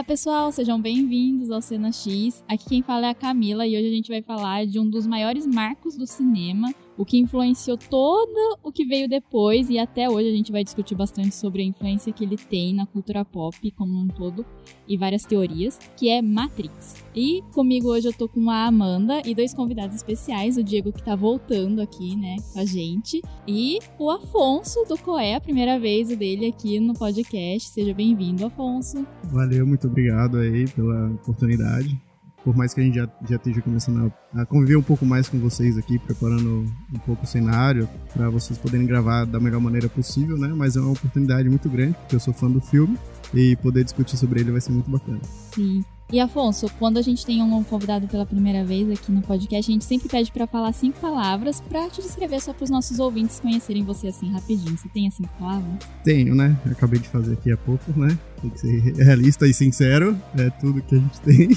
Olá pessoal, sejam bem-vindos ao Cena X. Aqui quem fala é a Camila e hoje a gente vai falar de um dos maiores marcos do cinema, o que influenciou todo o que veio depois e até hoje a gente vai discutir bastante sobre a influência que ele tem na cultura pop como um todo e várias teorias, que é Matrix. E comigo hoje eu tô com a Amanda e dois convidados especiais, o Diego que tá voltando aqui, né, com a gente, e o Afonso do Coé, a primeira vez dele aqui no podcast. Seja bem-vindo, Afonso. Valeu, muito obrigado aí pela oportunidade por mais que a gente já, já esteja começando a, a, conviver um pouco mais com vocês aqui, preparando um pouco o cenário para vocês poderem gravar da melhor maneira possível, né? Mas é uma oportunidade muito grande, porque eu sou fã do filme e poder discutir sobre ele vai ser muito bacana. Sim. E Afonso, quando a gente tem um convidado pela primeira vez aqui no podcast, a gente sempre pede para falar cinco palavras para te descrever só para os nossos ouvintes conhecerem você assim rapidinho. Você tem as cinco palavras? Tenho, né? acabei de fazer aqui há pouco, né? Tem que ser realista e sincero, é tudo que a gente tem.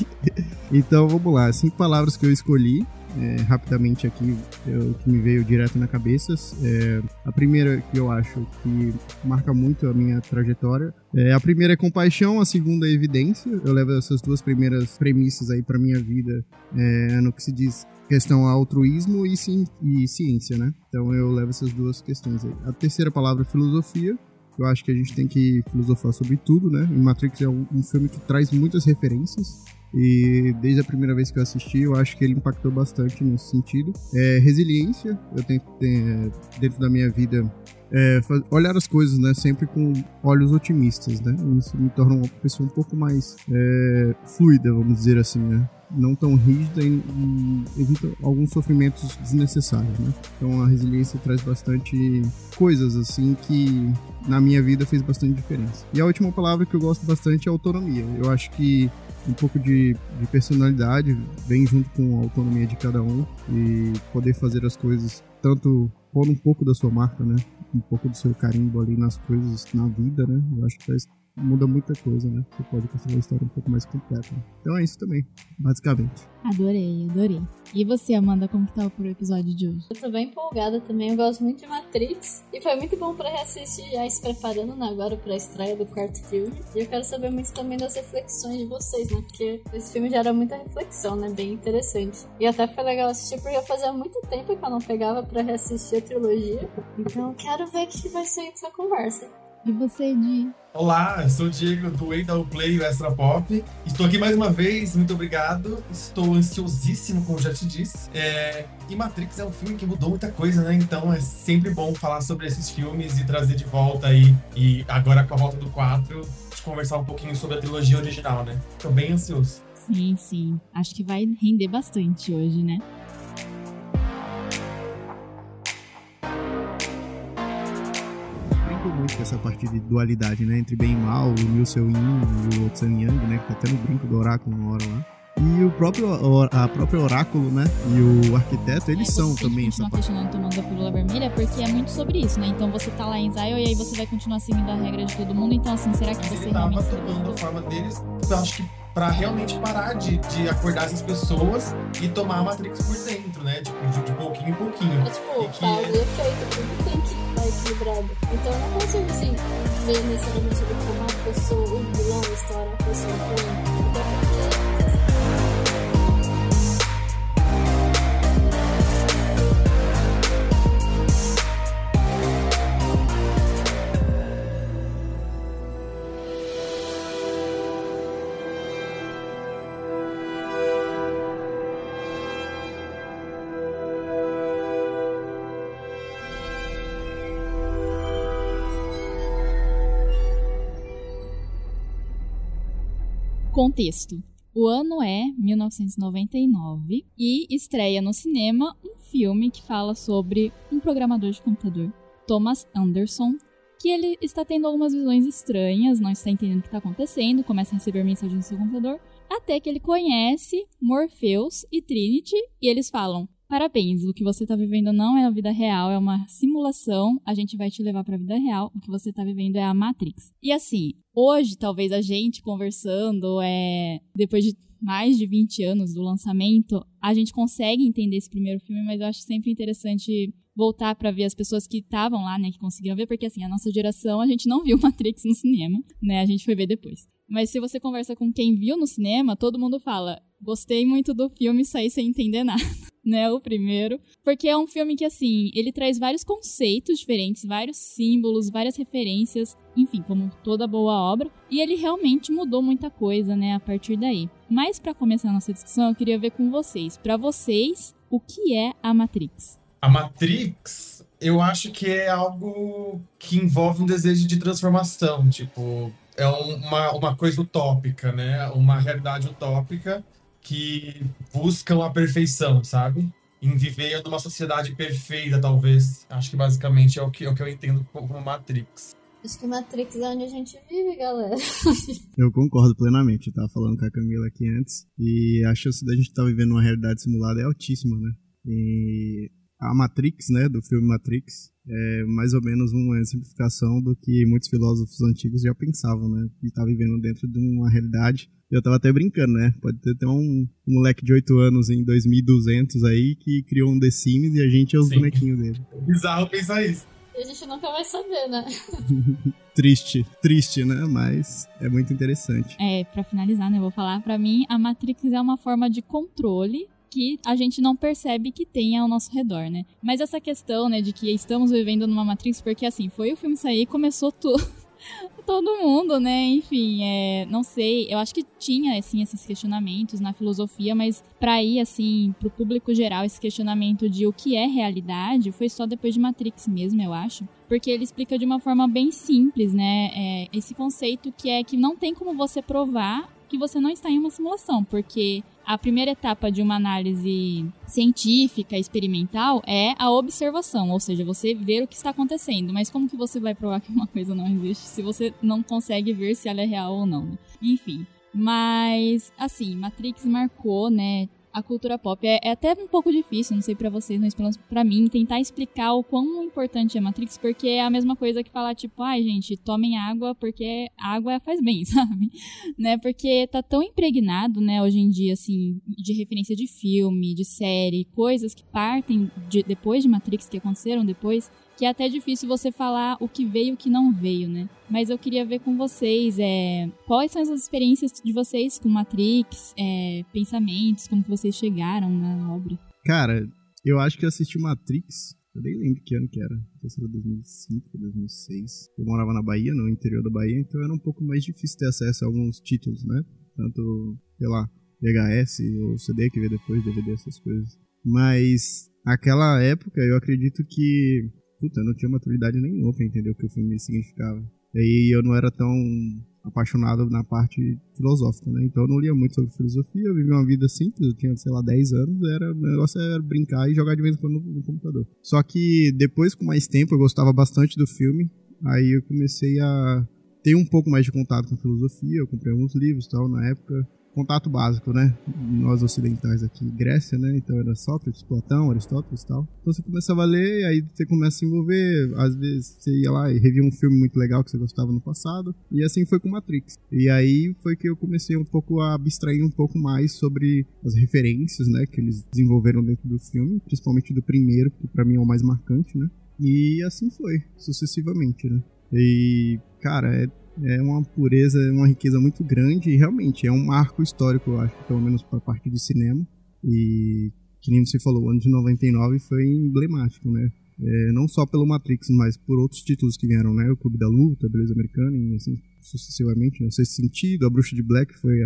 então vamos lá, cinco palavras que eu escolhi é, rapidamente aqui, o que me veio direto na cabeça. É, a primeira que eu acho que marca muito a minha trajetória. É, a primeira é compaixão, a segunda é evidência. Eu levo essas duas primeiras premissas aí para minha vida é, no que se diz questão altruísmo e, sim, e ciência, né? Então eu levo essas duas questões aí. A terceira palavra é filosofia. Eu acho que a gente tem que filosofar sobre tudo, né? E Matrix é um, um filme que traz muitas referências. E desde a primeira vez que eu assisti, eu acho que ele impactou bastante nesse sentido. É, resiliência, eu tenho que ter é, dentro da minha vida é, olhar as coisas, né, sempre com olhos otimistas, né? Isso me torna uma pessoa um pouco mais é, fluida, vamos dizer assim, né? Não tão rígida e, e, evita alguns sofrimentos desnecessários, né? Então a resiliência traz bastante coisas assim que na minha vida fez bastante diferença. E a última palavra que eu gosto bastante é autonomia. Eu acho que um pouco de, de, personalidade vem junto com a autonomia de cada um e poder fazer as coisas tanto pondo um pouco da sua marca, né? Um pouco do seu carimbo ali nas coisas, na vida, né? Eu acho que faz muda muita coisa, né? Você pode construir uma história um pouco mais completa. Então é isso também, basicamente. Adorei, adorei. E você, Amanda, como que tá o episódio de hoje? Eu tô bem empolgada também, eu gosto muito de Matrix. E foi muito bom pra reassistir já se preparando né, agora pra estreia do quarto filme. E eu quero saber muito também das reflexões de vocês, né? Porque esse filme gera muita reflexão, né? Bem interessante. E até foi legal assistir porque fazia muito tempo que eu não pegava pra reassistir a trilogia. Então quero ver o que vai ser essa conversa. E você, Di? Olá, eu sou o Diego do Eita Play o Extra Pop. Estou aqui mais uma vez, muito obrigado. Estou ansiosíssimo, como já te disse. É... E Matrix é um filme que mudou muita coisa, né? Então é sempre bom falar sobre esses filmes e trazer de volta aí. E agora com a volta do 4, conversar um pouquinho sobre a trilogia original, né? Estou bem ansioso. Sim, sim. Acho que vai render bastante hoje, né? Essa parte de dualidade, né? Entre bem e mal, o Liu Seu Yin e o Otsan Yang, né? Que tá até no brinco do oráculo uma hora lá. E o próprio, a própria oráculo, né? E o arquiteto, eles é, são também essa parte. questionando tomando a pílula vermelha porque é muito sobre isso, né? Então você tá lá em Zion e aí você vai continuar seguindo a regra de todo mundo. Então, assim, será que você Ele realmente... tava tomando a forma deles, eu acho que para realmente parar de, de acordar essas pessoas e tomar a Matrix por dentro, né? Tipo, de, de pouquinho em pouquinho. É, tipo, e que... causa equilibrado. Então eu não consigo, assim, ver necessariamente como a pessoa, o vilão da história, a pessoa ruim. Então, Contexto. O ano é 1999 e estreia no cinema um filme que fala sobre um programador de computador, Thomas Anderson, que ele está tendo algumas visões estranhas, não está entendendo o que está acontecendo, começa a receber mensagens no seu computador, até que ele conhece Morpheus e Trinity e eles falam: Parabéns, o que você está vivendo não é a vida real, é uma simulação. A gente vai te levar para a vida real. O que você está vivendo é a Matrix. E assim, hoje, talvez a gente conversando, é, depois de mais de 20 anos do lançamento, a gente consegue entender esse primeiro filme, mas eu acho sempre interessante voltar para ver as pessoas que estavam lá, né, que conseguiram ver, porque assim, a nossa geração, a gente não viu Matrix no cinema, né, a gente foi ver depois. Mas se você conversa com quem viu no cinema, todo mundo fala: gostei muito do filme saí sem entender nada. né, o primeiro, porque é um filme que assim, ele traz vários conceitos diferentes, vários símbolos, várias referências, enfim, como toda boa obra, e ele realmente mudou muita coisa, né, a partir daí. Mas para começar a nossa discussão, eu queria ver com vocês, para vocês, o que é a Matrix? A Matrix, eu acho que é algo que envolve um desejo de transformação, tipo, é uma, uma coisa utópica, né? Uma realidade utópica que buscam a perfeição, sabe? Em viver numa sociedade perfeita, talvez. Acho que basicamente é o que, é o que eu entendo como Matrix. Acho que Matrix é onde a gente vive, galera. eu concordo plenamente. Eu tava falando com a Camila aqui antes. E a chance da gente estar tá vivendo uma realidade simulada é altíssima, né? E a Matrix, né, do filme Matrix, é mais ou menos uma simplificação do que muitos filósofos antigos já pensavam, né? E tá vivendo dentro de uma realidade eu tava até brincando, né? Pode ter até um, um moleque de 8 anos em 2200 aí que criou um The Sims e a gente é os Sim. bonequinhos dele. Bizarro pensar isso. E a gente nunca vai saber, né? triste, triste, né? Mas é muito interessante. É, para finalizar, né? Eu vou falar, para mim, a Matrix é uma forma de controle que a gente não percebe que tem ao nosso redor, né? Mas essa questão, né, de que estamos vivendo numa Matrix, porque assim, foi o filme sair e começou tudo. todo mundo, né? Enfim, é, não sei. Eu acho que tinha, assim, esses questionamentos na filosofia, mas para ir, assim, pro público geral, esse questionamento de o que é realidade foi só depois de Matrix mesmo, eu acho. Porque ele explica de uma forma bem simples, né? É, esse conceito que é que não tem como você provar que você não está em uma simulação, porque a primeira etapa de uma análise científica, experimental, é a observação, ou seja, você ver o que está acontecendo. Mas como que você vai provar que uma coisa não existe se você não consegue ver se ela é real ou não? Né? Enfim. Mas, assim, Matrix marcou, né? A cultura pop. É, é, até um pouco difícil, não sei para vocês, mas pelo menos pra mim, tentar explicar o quão importante é Matrix, porque é a mesma coisa que falar, tipo, ai, gente, tomem água porque água faz bem, sabe? né? Porque tá tão impregnado, né, hoje em dia, assim, de referência de filme, de série, coisas que partem de, depois de Matrix, que aconteceram depois, que é até difícil você falar o que veio e o que não veio, né? Mas eu queria ver com vocês, é, quais são as experiências de vocês com Matrix, é, pensamentos, como que vocês chegaram na obra? Cara, eu acho que eu assisti Matrix, eu nem lembro que ano que era, não sei se era 2005, 2006. Eu morava na Bahia, no interior da Bahia, então era um pouco mais difícil ter acesso a alguns títulos, né? Tanto, sei lá, VHS ou CD que veio depois, DVD, essas coisas. Mas aquela época eu acredito que puta, eu não tinha maturidade nenhuma pra entender o que o filme significava. E aí eu não era tão apaixonado na parte filosófica, né? Então eu não lia muito sobre filosofia, eu vivia uma vida simples, eu tinha, sei lá, 10 anos, era, o negócio era brincar e jogar de vez em quando no, no computador. Só que depois, com mais tempo, eu gostava bastante do filme, aí eu comecei a ter um pouco mais de contato com filosofia, eu comprei alguns livros tal na época, contato básico, né? Nós ocidentais aqui, Grécia, né? Então era Sócrates, Platão, Aristóteles e tal. Então você começava a ler, aí você começa a se envolver. Às vezes você ia lá e revia um filme muito legal que você gostava no passado. E assim foi com Matrix. E aí foi que eu comecei um pouco a abstrair um pouco mais sobre as referências, né? Que eles desenvolveram dentro do filme, principalmente do primeiro, que para mim é o mais marcante, né? E assim foi, sucessivamente, né? E, cara, é é uma pureza, uma riqueza muito grande e realmente é um marco histórico, eu acho, pelo menos para a parte de cinema. E, que nem você falou, o ano de 99 foi emblemático, né? É, não só pelo Matrix, mas por outros títulos que vieram, né? O Clube da Luta, a Beleza Americana, e assim sucessivamente, né? Sexto Sentido, A Bruxa de Black foi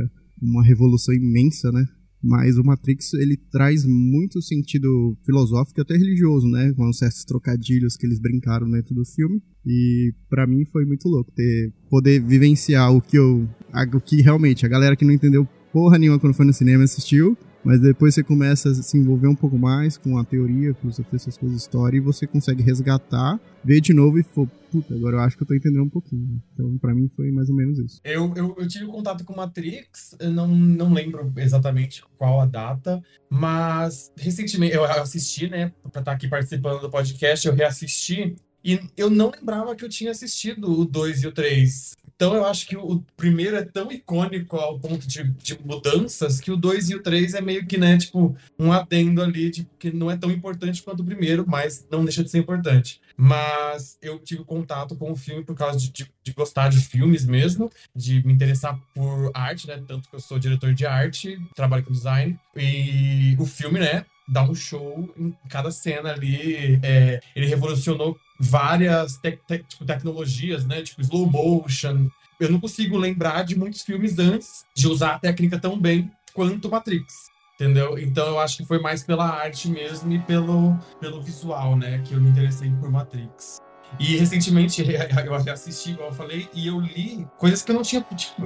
uma revolução imensa, né? Mas o Matrix, ele traz muito sentido filosófico e até religioso, né? Com certos trocadilhos que eles brincaram dentro do filme. E para mim foi muito louco ter poder vivenciar o que eu o que realmente a galera que não entendeu porra nenhuma quando foi no cinema assistiu mas depois você começa a se envolver um pouco mais com a teoria, filosofia, essas coisas, história, e você consegue resgatar, ver de novo e for, puta, agora eu acho que eu tô entendendo um pouquinho. Então, para mim, foi mais ou menos isso. Eu, eu, eu tive contato com Matrix, eu não, não lembro exatamente qual a data, mas recentemente eu assisti, né, pra estar tá aqui participando do podcast, eu reassisti, e eu não lembrava que eu tinha assistido o 2 e o 3. Então eu acho que o primeiro é tão icônico ao ponto de, de mudanças que o 2 e o 3 é meio que, né, tipo, um adendo ali, tipo, que não é tão importante quanto o primeiro, mas não deixa de ser importante. Mas eu tive contato com o filme por causa de, de, de gostar de filmes mesmo, de me interessar por arte, né? Tanto que eu sou diretor de arte, trabalho com design. E o filme, né, dá um show em cada cena ali. É, ele revolucionou várias te te tipo, tecnologias, né? Tipo slow motion. Eu não consigo lembrar de muitos filmes antes de usar a técnica tão bem quanto Matrix. Entendeu? Então eu acho que foi mais pela arte mesmo e pelo, pelo visual, né? Que eu me interessei por Matrix. E recentemente eu assisti, igual eu falei, e eu li coisas que eu não tinha, tipo,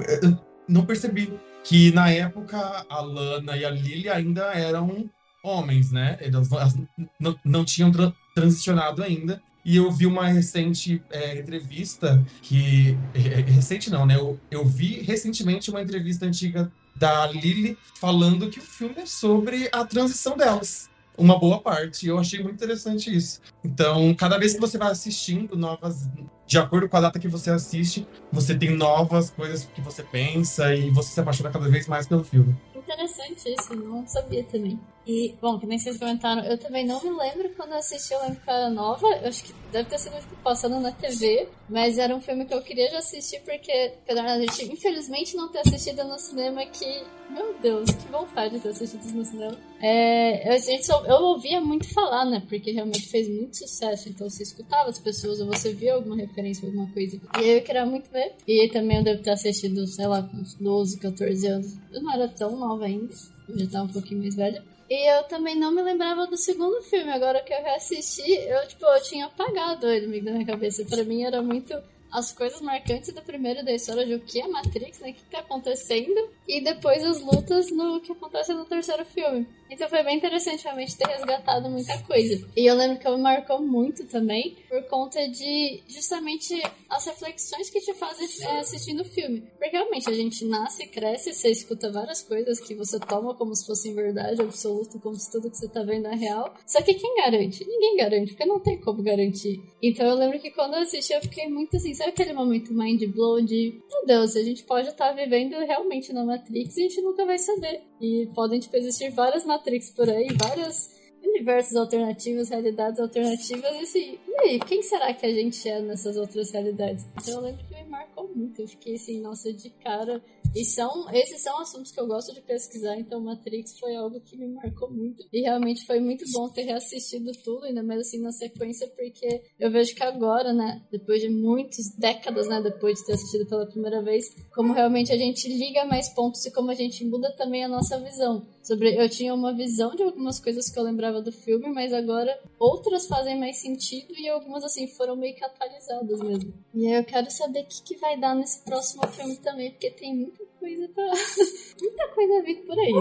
não percebi. Que na época a Lana e a Lily ainda eram homens, né? Elas, elas não, não tinham tra transicionado ainda. E eu vi uma recente é, entrevista que. É, é, recente não, né? Eu, eu vi recentemente uma entrevista antiga da Lily falando que o filme é sobre a transição delas. Uma boa parte. E eu achei muito interessante isso. Então, cada vez que você vai assistindo novas. De acordo com a data que você assiste, você tem novas coisas que você pensa e você se apaixona cada vez mais pelo filme. Interessante isso, não sabia também. E, bom, que nem vocês comentaram, eu também não me lembro quando eu assisti, eu que era nova, eu acho que deve ter sido tipo, passando na TV, mas era um filme que eu queria já assistir porque, apesar da gente infelizmente não ter assistido no cinema, que, meu Deus, que vontade de ter assistido no cinema. É, eu, gente, eu ouvia muito falar, né, porque realmente fez muito sucesso, então você escutava as pessoas ou você via alguma referência, alguma coisa. E eu queria muito ver. E também eu devo ter assistido, sei lá, uns 12, 14 anos. Eu não era tão nova ainda, eu já tava um pouquinho mais velha. E eu também não me lembrava do segundo filme. Agora que eu reassisti, eu, tipo, eu tinha apagado ele da minha cabeça. Pra mim era muito as coisas marcantes do primeiro da história de o que é Matrix, né? O que tá acontecendo. E depois as lutas no que acontece no terceiro filme. Então foi bem interessante realmente ter resgatado muita coisa. E eu lembro que me marcou muito também por conta de justamente as reflexões que te fazem é, assistindo o filme. Porque realmente a gente nasce, cresce, você escuta várias coisas que você toma como se fossem verdade absoluta, como se tudo que você tá vendo é real. Só que quem garante? Ninguém garante, porque não tem como garantir. Então eu lembro que quando eu assisti eu fiquei muito assim, sabe aquele momento mind blow de, meu Deus, a gente pode estar tá vivendo realmente na Matrix e a gente nunca vai saber. E podem, tipo, existir várias Matrix por aí, vários universos alternativos, realidades alternativas, e assim, e aí, quem será que a gente é nessas outras realidades? Então eu lembro que me marcou muito, eu fiquei assim, nossa, de cara e são, esses são assuntos que eu gosto de pesquisar, então Matrix foi algo que me marcou muito. E realmente foi muito bom ter reassistido tudo, ainda mais assim na sequência, porque eu vejo que agora, né, depois de muitas décadas, né, depois de ter assistido pela primeira vez, como realmente a gente liga mais pontos e como a gente muda também a nossa visão. Sobre, eu tinha uma visão de algumas coisas que eu lembrava do filme, mas agora outras fazem mais sentido e algumas assim foram meio que atualizadas mesmo. E eu quero saber o que, que vai dar nesse próximo filme também, porque tem muita coisa pra. muita coisa vindo por aí.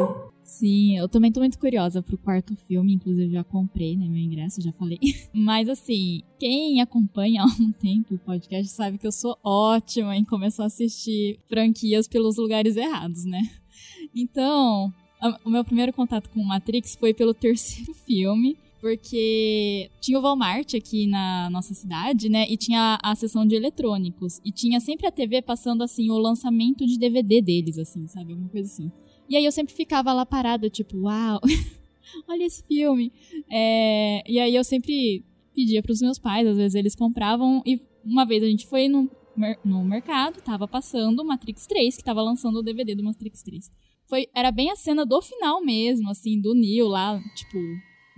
Sim, eu também tô muito curiosa pro quarto filme, inclusive já comprei, né, meu ingresso, já falei. Mas assim, quem acompanha há um tempo o podcast sabe que eu sou ótima em começar a assistir franquias pelos lugares errados, né? Então, o meu primeiro contato com Matrix foi pelo terceiro filme, porque tinha o Walmart aqui na nossa cidade, né? E tinha a, seção de eletrônicos. E tinha sempre a TV passando, assim, o lançamento de DVD deles, assim, sabe? Alguma coisa assim. E aí eu sempre ficava lá parada, tipo, uau, olha esse filme. É, e aí eu sempre pedia para os meus pais, às vezes eles compravam. E uma vez a gente foi no, no mercado, tava passando Matrix 3, que tava lançando o DVD do Matrix 3. Foi, era bem a cena do final mesmo, assim, do Neo lá, tipo,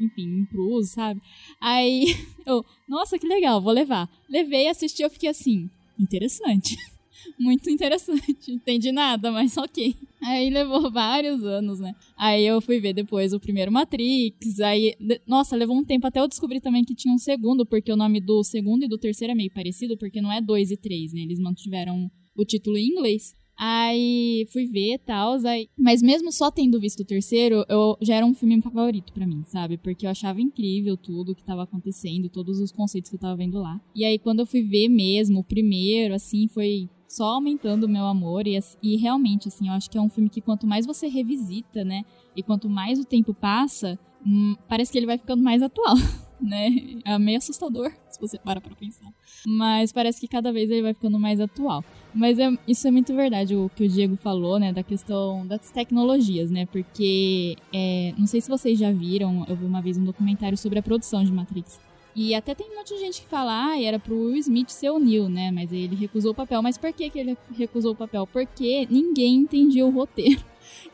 enfim, pro uso, sabe? Aí eu, nossa, que legal, vou levar. Levei, assisti, eu fiquei assim, interessante. Muito interessante. Entendi nada, mas ok. Aí levou vários anos, né? Aí eu fui ver depois o primeiro Matrix. Aí, nossa, levou um tempo até eu descobrir também que tinha um segundo, porque o nome do segundo e do terceiro é meio parecido, porque não é dois e três, né? Eles mantiveram o título em inglês. Aí fui ver e tal, mas mesmo só tendo visto o terceiro, eu já era um filme favorito para mim, sabe? Porque eu achava incrível tudo que tava acontecendo, todos os conceitos que eu tava vendo lá. E aí quando eu fui ver mesmo o primeiro, assim, foi só aumentando o meu amor e, e realmente, assim, eu acho que é um filme que quanto mais você revisita, né, e quanto mais o tempo passa, hum, parece que ele vai ficando mais atual. né? É meio assustador, se você para pra pensar. Mas parece que cada vez ele vai ficando mais atual. Mas é, isso é muito verdade, o que o Diego falou, né? Da questão das tecnologias, né? Porque, é, não sei se vocês já viram, eu vi uma vez um documentário sobre a produção de Matrix. E até tem um monte de gente que fala, ah, era pro Will Smith ser o Neo, né? Mas ele recusou o papel. Mas por que, que ele recusou o papel? Porque ninguém entendia o roteiro.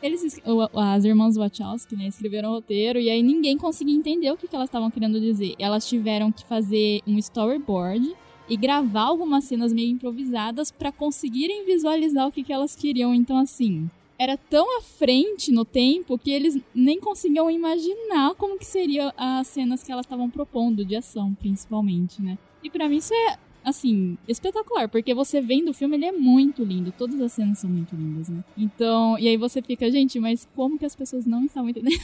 Eles, as irmãs Wachowski, né, escreveram o roteiro e aí ninguém conseguia entender o que, que elas estavam querendo dizer. Elas tiveram que fazer um storyboard e gravar algumas cenas meio improvisadas para conseguirem visualizar o que, que elas queriam. Então, assim, era tão à frente no tempo que eles nem conseguiam imaginar como que seriam as cenas que elas estavam propondo de ação, principalmente, né? E para mim isso é assim, espetacular, porque você vendo o filme, ele é muito lindo, todas as cenas são muito lindas, né? Então, e aí você fica, gente, mas como que as pessoas não estão entendendo?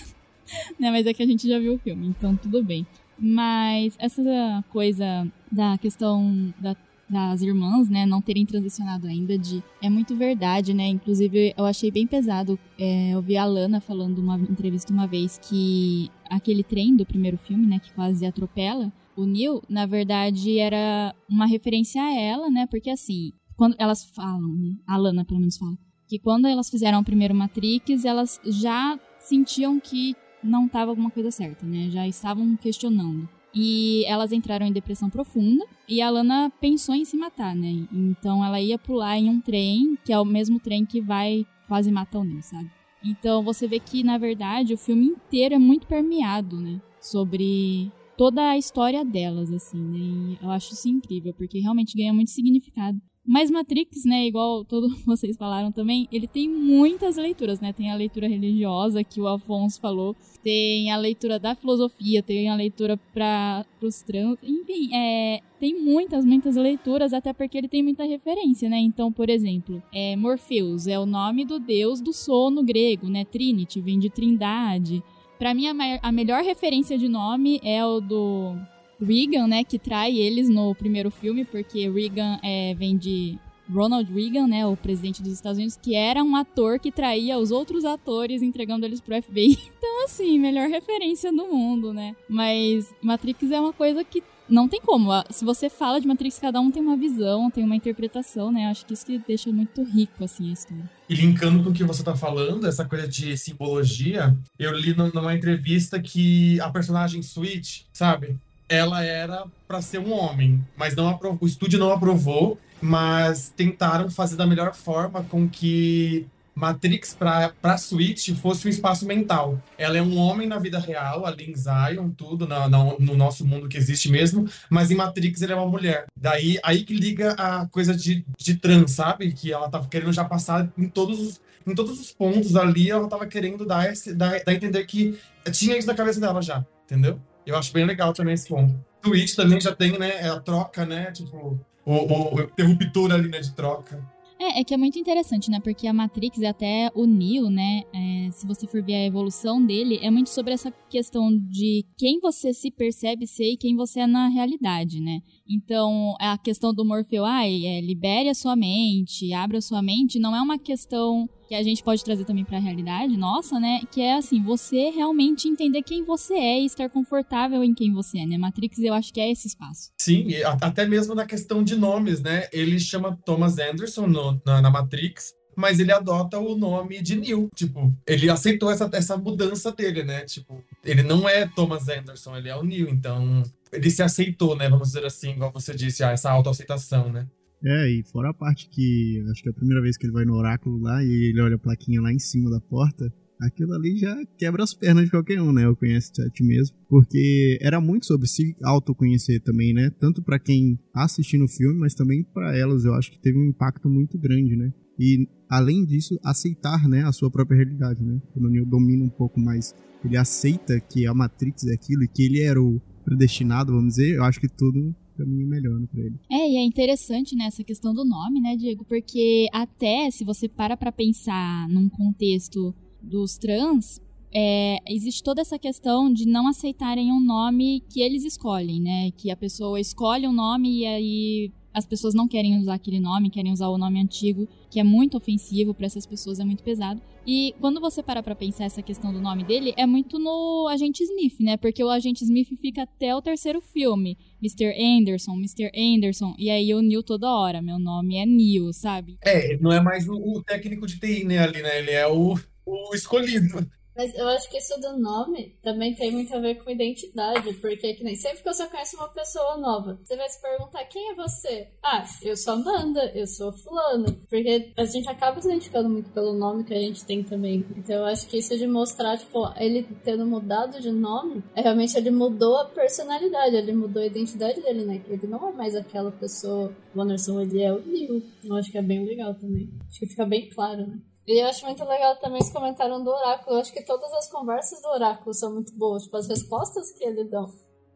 né, mas é que a gente já viu o filme, então tudo bem. Mas essa coisa da questão da das irmãs, né, não terem transicionado ainda de é muito verdade, né? Inclusive eu achei bem pesado. É, eu vi a Lana falando uma entrevista uma vez que aquele trem do primeiro filme, né, que quase atropela o Neil, na verdade era uma referência a ela, né? Porque assim, quando elas falam, né, a Lana pelo menos fala, que quando elas fizeram o primeiro Matrix, elas já sentiam que não estava alguma coisa certa, né? Já estavam questionando. E elas entraram em depressão profunda e a Lana pensou em se matar, né? Então ela ia pular em um trem, que é o mesmo trem que vai quase matar o Neo, sabe? Então você vê que, na verdade, o filme inteiro é muito permeado, né? Sobre toda a história delas, assim, né? E eu acho isso incrível, porque realmente ganha muito significado. Mas Matrix, né, igual todos vocês falaram também, ele tem muitas leituras, né? Tem a leitura religiosa que o Afonso falou, tem a leitura da filosofia, tem a leitura para os trans, enfim, é, tem muitas, muitas leituras, até porque ele tem muita referência, né? Então, por exemplo, é, Morpheus é o nome do deus do sono grego, né? Trinity vem de trindade. Para mim, a, a melhor referência de nome é o do Reagan, né, que trai eles no primeiro filme, porque Reagan é, vem de Ronald Reagan, né, o presidente dos Estados Unidos, que era um ator que traía os outros atores, entregando eles pro FBI. Então, assim, melhor referência do mundo, né? Mas Matrix é uma coisa que não tem como. Se você fala de Matrix, cada um tem uma visão, tem uma interpretação, né? Acho que isso que deixa muito rico, assim, a história. E linkando com o que você tá falando, essa coisa de simbologia, eu li numa entrevista que a personagem Switch, sabe? ela era para ser um homem, mas não aprovou, o estúdio não aprovou, mas tentaram fazer da melhor forma com que Matrix para Switch fosse um espaço mental. Ela é um homem na vida real, ali em Zion, tudo, na, na, no nosso mundo que existe mesmo, mas em Matrix ele é uma mulher. Daí, aí que liga a coisa de, de trans, sabe? Que ela tava querendo já passar em todos os, em todos os pontos ali, ela tava querendo dar, esse, dar, dar entender que tinha isso na cabeça dela já, entendeu? Eu acho bem legal também esse ponto. Twitch também já tem, né, é a troca, né, tipo, o, o, o ali, né, de troca. É, é que é muito interessante, né? Porque a Matrix até o Neo, né? É, se você for ver a evolução dele, é muito sobre essa questão de quem você se percebe ser e quem você é na realidade, né? Então, a questão do Morfeu, ai, é, libere a sua mente, abra a sua mente, não é uma questão que a gente pode trazer também para a realidade nossa, né? Que é assim, você realmente entender quem você é e estar confortável em quem você é, né? Matrix, eu acho que é esse espaço. Sim, até mesmo na questão de nomes, né? Ele chama Thomas Anderson no, na, na Matrix, mas ele adota o nome de Neil. Tipo, ele aceitou essa, essa mudança dele, né? Tipo, ele não é Thomas Anderson, ele é o Neil. Então, ele se aceitou, né? Vamos dizer assim, igual você disse, ah, essa autoaceitação, né? É, e fora a parte que acho que é a primeira vez que ele vai no oráculo lá e ele olha a plaquinha lá em cima da porta, aquilo ali já quebra as pernas de qualquer um, né? Eu conheço a ti mesmo. Porque era muito sobre se autoconhecer também, né? Tanto para quem assistindo o filme, mas também para elas. Eu acho que teve um impacto muito grande, né? E além disso, aceitar, né, a sua própria realidade, né? Quando o Neo domina um pouco mais, ele aceita que a Matrix é aquilo e que ele era o predestinado, vamos dizer. Eu acho que tudo caminho melhor para ele. É, e é interessante né, questão do nome, né, Diego? Porque até se você para pra pensar num contexto dos trans, é, existe toda essa questão de não aceitarem um nome que eles escolhem, né? Que a pessoa escolhe um nome e aí as pessoas não querem usar aquele nome, querem usar o nome antigo, que é muito ofensivo para essas pessoas, é muito pesado. E quando você para pra pensar essa questão do nome dele, é muito no Agente Smith, né? Porque o Agente Smith fica até o terceiro filme. Mr. Anderson, Mr. Anderson. E aí o Neil toda hora. Meu nome é Neil, sabe? É, não é mais o, o técnico de TI, né, ali, né? Ele é o, o escolhido. Mas eu acho que isso do nome também tem muito a ver com identidade, porque que nem sempre que você conhece uma pessoa nova, você vai se perguntar quem é você? Ah, eu sou Amanda, eu sou fulano. Porque a gente acaba se identificando muito pelo nome que a gente tem também. Então eu acho que isso de mostrar, tipo, ele tendo mudado de nome, é realmente ele mudou a personalidade, ele mudou a identidade dele, né? Ele não é mais aquela pessoa, o Anderson, ele é o Neil. Eu acho que é bem legal também. Acho que fica bem claro, né? E eu acho muito legal também esse comentário do oráculo. Eu acho que todas as conversas do oráculo são muito boas, tipo, as respostas que ele dá.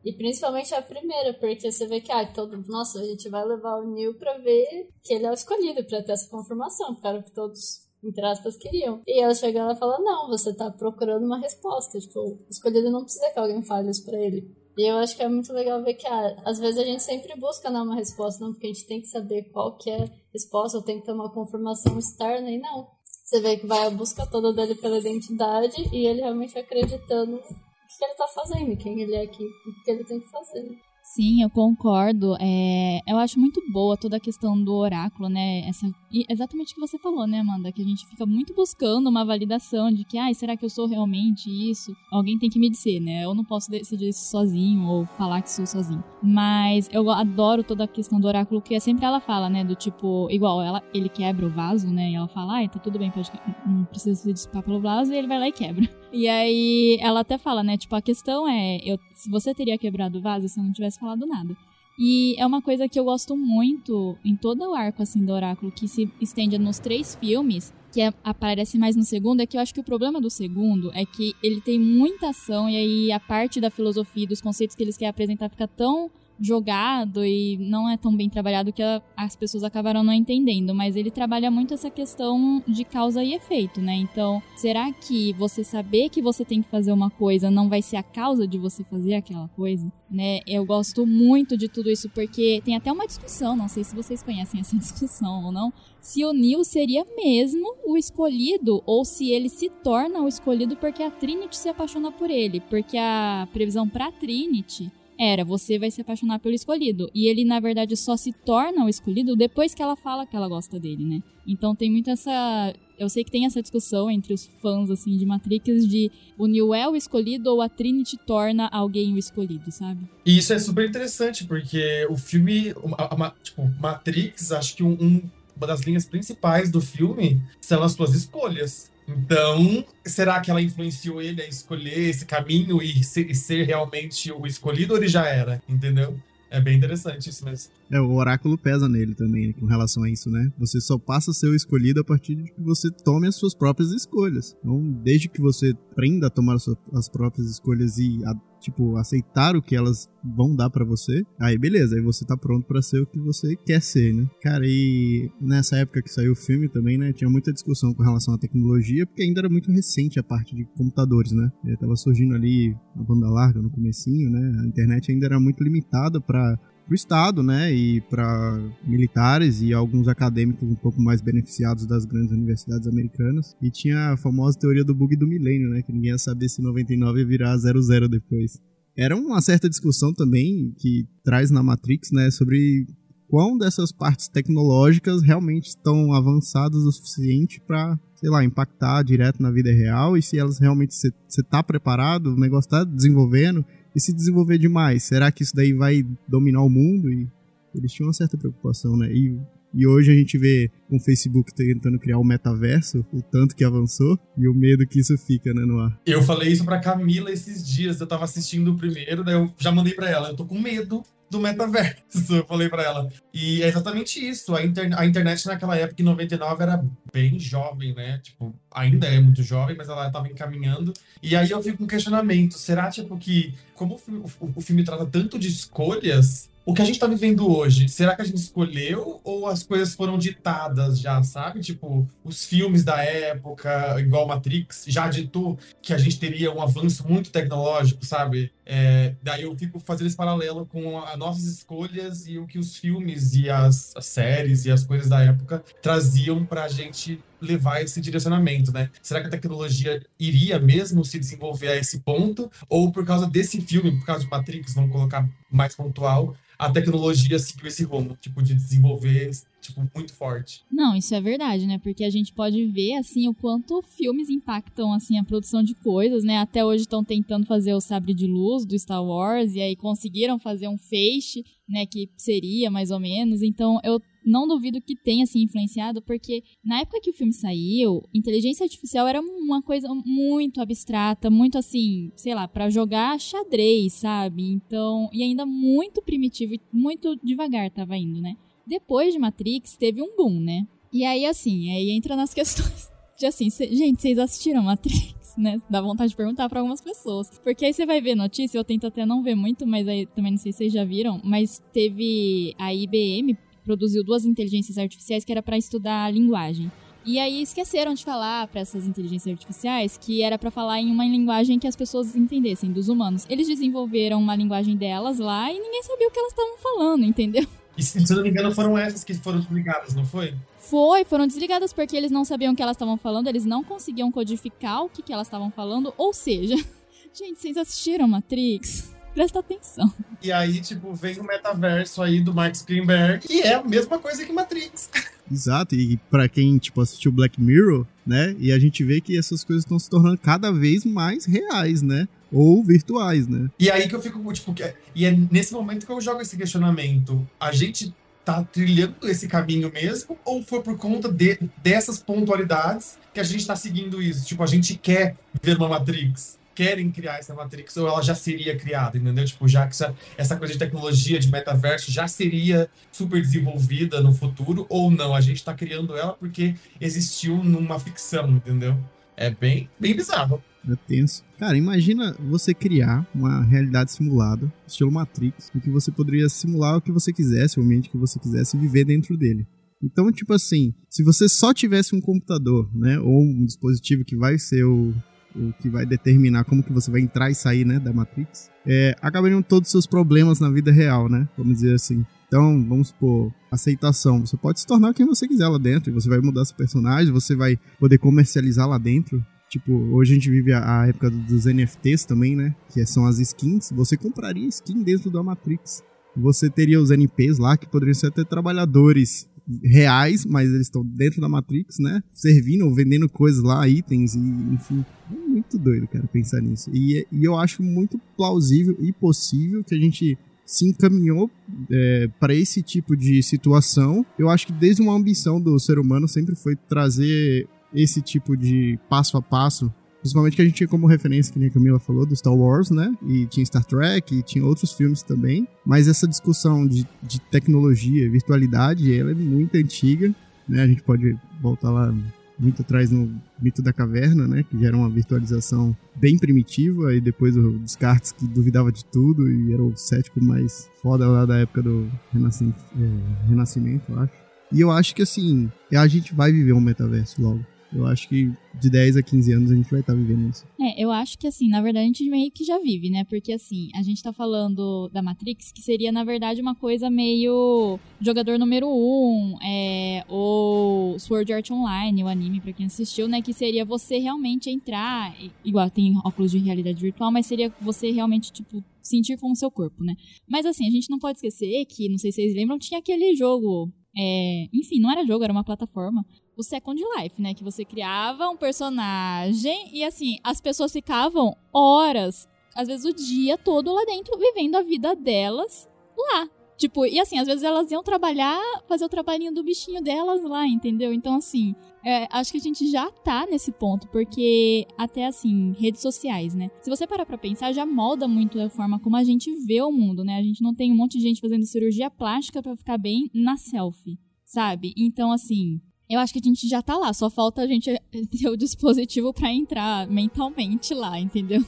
E principalmente a primeira, porque você vê que, ah, todo, nossa, a gente vai levar o Neil pra ver que ele é o escolhido, pra ter essa confirmação, o que todos, entre aspas, queriam. E ela chega e fala, não, você tá procurando uma resposta. Tipo, o escolhido não precisa que alguém fale isso pra ele. E eu acho que é muito legal ver que, ah, às vezes a gente sempre busca dar uma resposta, não, porque a gente tem que saber qual que é a resposta, ou tem que ter uma confirmação externa, e não você vê que vai a busca toda dele pela identidade e ele realmente acreditando o que ele tá fazendo, quem ele é aqui, o que ele tem que fazer. Sim, eu concordo. É, eu acho muito boa toda a questão do oráculo, né? Essa, exatamente o que você falou, né, Amanda? Que a gente fica muito buscando uma validação de que, ai, será que eu sou realmente isso? Alguém tem que me dizer, né? Eu não posso decidir isso sozinho ou falar que sou sozinho. Mas eu adoro toda a questão do oráculo, que é sempre ela fala, né? Do tipo, igual, ela, ele quebra o vaso, né? E ela fala, ai, tá tudo bem, pode, não precisa se dissipar pelo vaso, e ele vai lá e quebra. E aí ela até fala, né? Tipo, a questão é, eu, se você teria quebrado o vaso se eu não tivesse falado nada. E é uma coisa que eu gosto muito em todo o arco assim do Oráculo, que se estende nos três filmes, que é, aparece mais no segundo, é que eu acho que o problema do segundo é que ele tem muita ação e aí a parte da filosofia, dos conceitos que eles querem apresentar fica tão jogado e não é tão bem trabalhado que as pessoas acabaram não entendendo, mas ele trabalha muito essa questão de causa e efeito, né? Então, será que você saber que você tem que fazer uma coisa não vai ser a causa de você fazer aquela coisa? Né? Eu gosto muito de tudo isso porque tem até uma discussão, não sei se vocês conhecem essa discussão ou não, se o Neil seria mesmo o escolhido ou se ele se torna o escolhido porque a Trinity se apaixona por ele, porque a previsão para Trinity era você vai se apaixonar pelo escolhido. E ele, na verdade, só se torna o escolhido depois que ela fala que ela gosta dele, né? Então tem muito essa. Eu sei que tem essa discussão entre os fãs, assim, de Matrix de o Neo é o escolhido ou a Trinity torna alguém o escolhido, sabe? E isso é super interessante, porque o filme. A, a, tipo, Matrix, acho que um, um, uma das linhas principais do filme são as suas escolhas. Então, será que ela influenciou ele a escolher esse caminho e ser, realmente o escolhido ou ele já era? Entendeu? É bem interessante isso mesmo. É, o oráculo pesa nele também, com relação a isso, né? Você só passa a ser o escolhido a partir de que você tome as suas próprias escolhas. Então, desde que você aprenda a tomar as, suas, as próprias escolhas e, a, tipo, aceitar o que elas vão dar para você, aí beleza, aí você tá pronto para ser o que você quer ser, né? Cara, e nessa época que saiu o filme também, né, tinha muita discussão com relação à tecnologia, porque ainda era muito recente a parte de computadores, né? E tava surgindo ali a banda larga no comecinho, né? A internet ainda era muito limitada para para o Estado, né, e para militares e alguns acadêmicos um pouco mais beneficiados das grandes universidades americanas. E tinha a famosa teoria do bug do milênio, né, que ninguém ia saber se 99 ia virar 00 depois. Era uma certa discussão também que traz na Matrix, né, sobre quão dessas partes tecnológicas realmente estão avançadas o suficiente para, sei lá, impactar direto na vida real e se elas realmente você está preparado, o negócio está desenvolvendo e se desenvolver demais, será que isso daí vai dominar o mundo? E eles tinham uma certa preocupação, né? E, e hoje a gente vê o Facebook tentando criar o um metaverso, o tanto que avançou e o medo que isso fica, né, no ar. Eu falei isso pra Camila esses dias, eu tava assistindo o primeiro, daí eu já mandei pra ela, eu tô com medo do metaverso, eu falei para ela. E é exatamente isso. A, a internet naquela época, em 99, era bem jovem, né? Tipo, ainda é muito jovem, mas ela estava encaminhando. E aí eu fico com um questionamento: será, tipo, que, como o filme, o, o filme trata tanto de escolhas, o que a gente tá vivendo hoje, será que a gente escolheu ou as coisas foram ditadas já, sabe? Tipo, os filmes da época, igual Matrix, já ditou que a gente teria um avanço muito tecnológico, sabe? É, daí eu fico fazendo esse paralelo com as nossas escolhas e o que os filmes e as, as séries e as coisas da época traziam pra gente levar esse direcionamento, né? Será que a tecnologia iria mesmo se desenvolver a esse ponto? Ou por causa desse filme, por causa de Matrix, vamos colocar mais pontual, a tecnologia seguiu esse rumo, tipo, de desenvolver, tipo, muito forte. Não, isso é verdade, né? Porque a gente pode ver, assim, o quanto filmes impactam, assim, a produção de coisas, né? Até hoje estão tentando fazer o Sabre de Luz do Star Wars, e aí conseguiram fazer um feixe, né, que seria mais ou menos. Então, eu não duvido que tenha se influenciado, porque na época que o filme saiu, inteligência artificial era uma coisa muito abstrata, muito assim, sei lá, para jogar xadrez, sabe? Então, e ainda muito primitivo muito devagar tava indo, né? Depois de Matrix, teve um boom, né? E aí, assim, aí entra nas questões de assim, cê, gente, vocês assistiram Matrix? Né? Dá vontade de perguntar para algumas pessoas. Porque aí você vai ver notícia, eu tento até não ver muito, mas aí também não sei se vocês já viram, mas teve a IBM produziu duas inteligências artificiais que era para estudar a linguagem. E aí esqueceram de falar para essas inteligências artificiais que era para falar em uma linguagem que as pessoas entendessem, dos humanos. Eles desenvolveram uma linguagem delas lá e ninguém sabia o que elas estavam falando, entendeu? E se não me engano, foram essas que foram desligadas, não foi? Foi, foram desligadas porque eles não sabiam o que elas estavam falando, eles não conseguiam codificar o que, que elas estavam falando, ou seja, gente, vocês assistiram Matrix? Presta atenção. E aí, tipo, vem o metaverso aí do Mark Greenberg, que é a mesma coisa que Matrix. Exato, e para quem, tipo, assistiu Black Mirror, né? E a gente vê que essas coisas estão se tornando cada vez mais reais, né? Ou virtuais, né? E aí que eu fico, tipo, que é, e é nesse momento que eu jogo esse questionamento. A gente tá trilhando esse caminho mesmo? Ou foi por conta de, dessas pontualidades que a gente tá seguindo isso? Tipo, a gente quer ver uma Matrix querem criar essa Matrix ou ela já seria criada, entendeu? Tipo, já que essa, essa coisa de tecnologia, de metaverso já seria super desenvolvida no futuro ou não? A gente está criando ela porque existiu numa ficção, entendeu? É bem, bem bizarro. É tenso. Cara, imagina você criar uma realidade simulada, estilo Matrix, em que você poderia simular o que você quisesse, o ambiente que você quisesse e viver dentro dele. Então, tipo assim, se você só tivesse um computador, né, ou um dispositivo que vai ser o, o que vai determinar como que você vai entrar e sair, né, da Matrix, é, acabariam todos os seus problemas na vida real, né, vamos dizer assim. Então, vamos supor, aceitação. Você pode se tornar quem você quiser lá dentro, você vai mudar seu personagem, você vai poder comercializar lá dentro. Tipo, hoje a gente vive a, a época dos NFTs também, né, que são as skins. Você compraria skin dentro da Matrix. Você teria os NPs lá, que poderiam ser até trabalhadores reais, mas eles estão dentro da Matrix, né? Servindo ou vendendo coisas lá, itens, e enfim. É muito doido, cara, pensar nisso. E, e eu acho muito plausível e possível que a gente se encaminhou é, para esse tipo de situação. Eu acho que desde uma ambição do ser humano sempre foi trazer esse tipo de passo a passo Principalmente que a gente tinha como referência, que nem a Camila falou, do Star Wars, né? E tinha Star Trek, e tinha outros filmes também. Mas essa discussão de, de tecnologia, virtualidade, ela é muito antiga, né? A gente pode voltar lá muito atrás no mito da caverna, né? Que já era uma virtualização bem primitiva, e depois o Descartes que duvidava de tudo e era o cético mais foda lá da época do Renascimento, é, Renascimento eu acho. E eu acho que assim, a gente vai viver um metaverso logo. Eu acho que de 10 a 15 anos a gente vai estar tá vivendo isso. É, eu acho que assim, na verdade a gente meio que já vive, né? Porque assim, a gente tá falando da Matrix, que seria na verdade uma coisa meio jogador número 1, um, é, ou Sword Art Online, o anime pra quem assistiu, né? Que seria você realmente entrar, igual tem óculos de realidade virtual, mas seria você realmente, tipo, sentir com o seu corpo, né? Mas assim, a gente não pode esquecer que, não sei se vocês lembram, tinha aquele jogo é, enfim, não era jogo, era uma plataforma o Second Life, né? Que você criava um personagem e assim, as pessoas ficavam horas, às vezes o dia todo lá dentro, vivendo a vida delas lá. Tipo, e assim, às vezes elas iam trabalhar, fazer o trabalhinho do bichinho delas lá, entendeu? Então, assim, é, acho que a gente já tá nesse ponto, porque até assim, redes sociais, né? Se você parar pra pensar, já molda muito a forma como a gente vê o mundo, né? A gente não tem um monte de gente fazendo cirurgia plástica para ficar bem na selfie, sabe? Então, assim, Eu acho que a gente já tá lá, só falta a gente ter o dispositivo para entrar mentalmente lá, entendeu?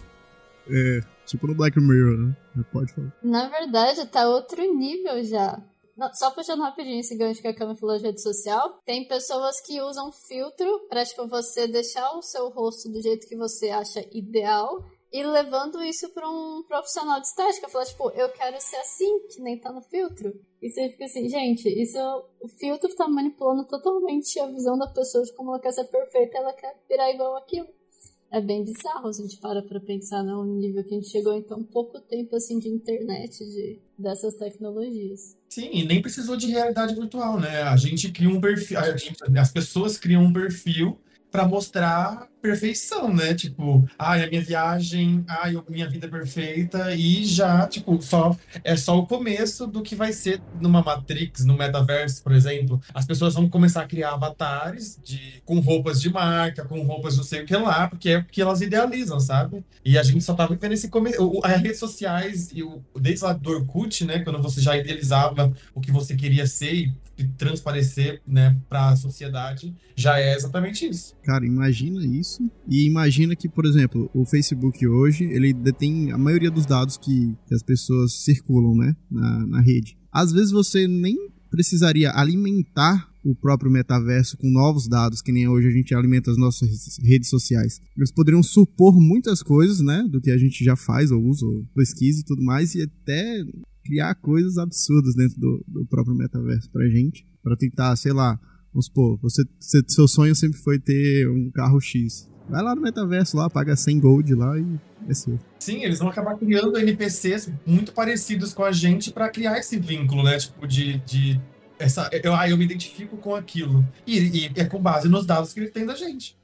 É, tipo no Black Mirror, né? Pode falar. Na verdade, tá outro nível já. Só puxando rapidinho esse gancho que a Cama falou de rede social, tem pessoas que usam filtro pra, tipo, você deixar o seu rosto do jeito que você acha ideal e levando isso para um profissional de estética. Falar, tipo, eu quero ser assim, que nem tá no filtro. E você fica assim, gente, isso o filtro tá manipulando totalmente a visão da pessoa de como ela quer ser perfeita, ela quer virar igual aquilo. É bem bizarro a gente para pra pensar no né, nível que a gente chegou em tão pouco tempo assim de internet, de, dessas tecnologias. Sim, e nem precisou de realidade virtual, né? A gente cria um perfil, gente, as pessoas criam um perfil para mostrar perfeição, né? Tipo, ai, a minha viagem, ai, a minha vida perfeita e já, tipo, só é só o começo do que vai ser numa Matrix, no metaverso, por exemplo. As pessoas vão começar a criar avatares de com roupas de marca, com roupas não sei o que lá, porque é porque elas idealizam, sabe? E a gente só tá vivendo esse começo, as redes sociais e o desde lá do Orkut, né, quando você já idealizava o que você queria ser e transparecer, né, para a sociedade, já é exatamente isso. Cara, imagina isso e imagina que, por exemplo, o Facebook hoje, ele detém a maioria dos dados que, que as pessoas circulam, né, na, na rede. Às vezes você nem precisaria alimentar o próprio metaverso com novos dados, que nem hoje a gente alimenta as nossas redes sociais. Eles poderiam supor muitas coisas, né, do que a gente já faz ou usa, ou pesquisa e tudo mais, e até criar coisas absurdas dentro do, do próprio metaverso pra gente, para tentar, sei lá, vamos supor, você, seu sonho sempre foi ter um carro X. Vai lá no metaverso lá, paga 100 gold lá e é seu. Sim, eles vão acabar criando NPCs muito parecidos com a gente para criar esse vínculo, né? Tipo, de, de essa, eu, ah, eu me identifico com aquilo. E, e é com base nos dados que ele tem da gente.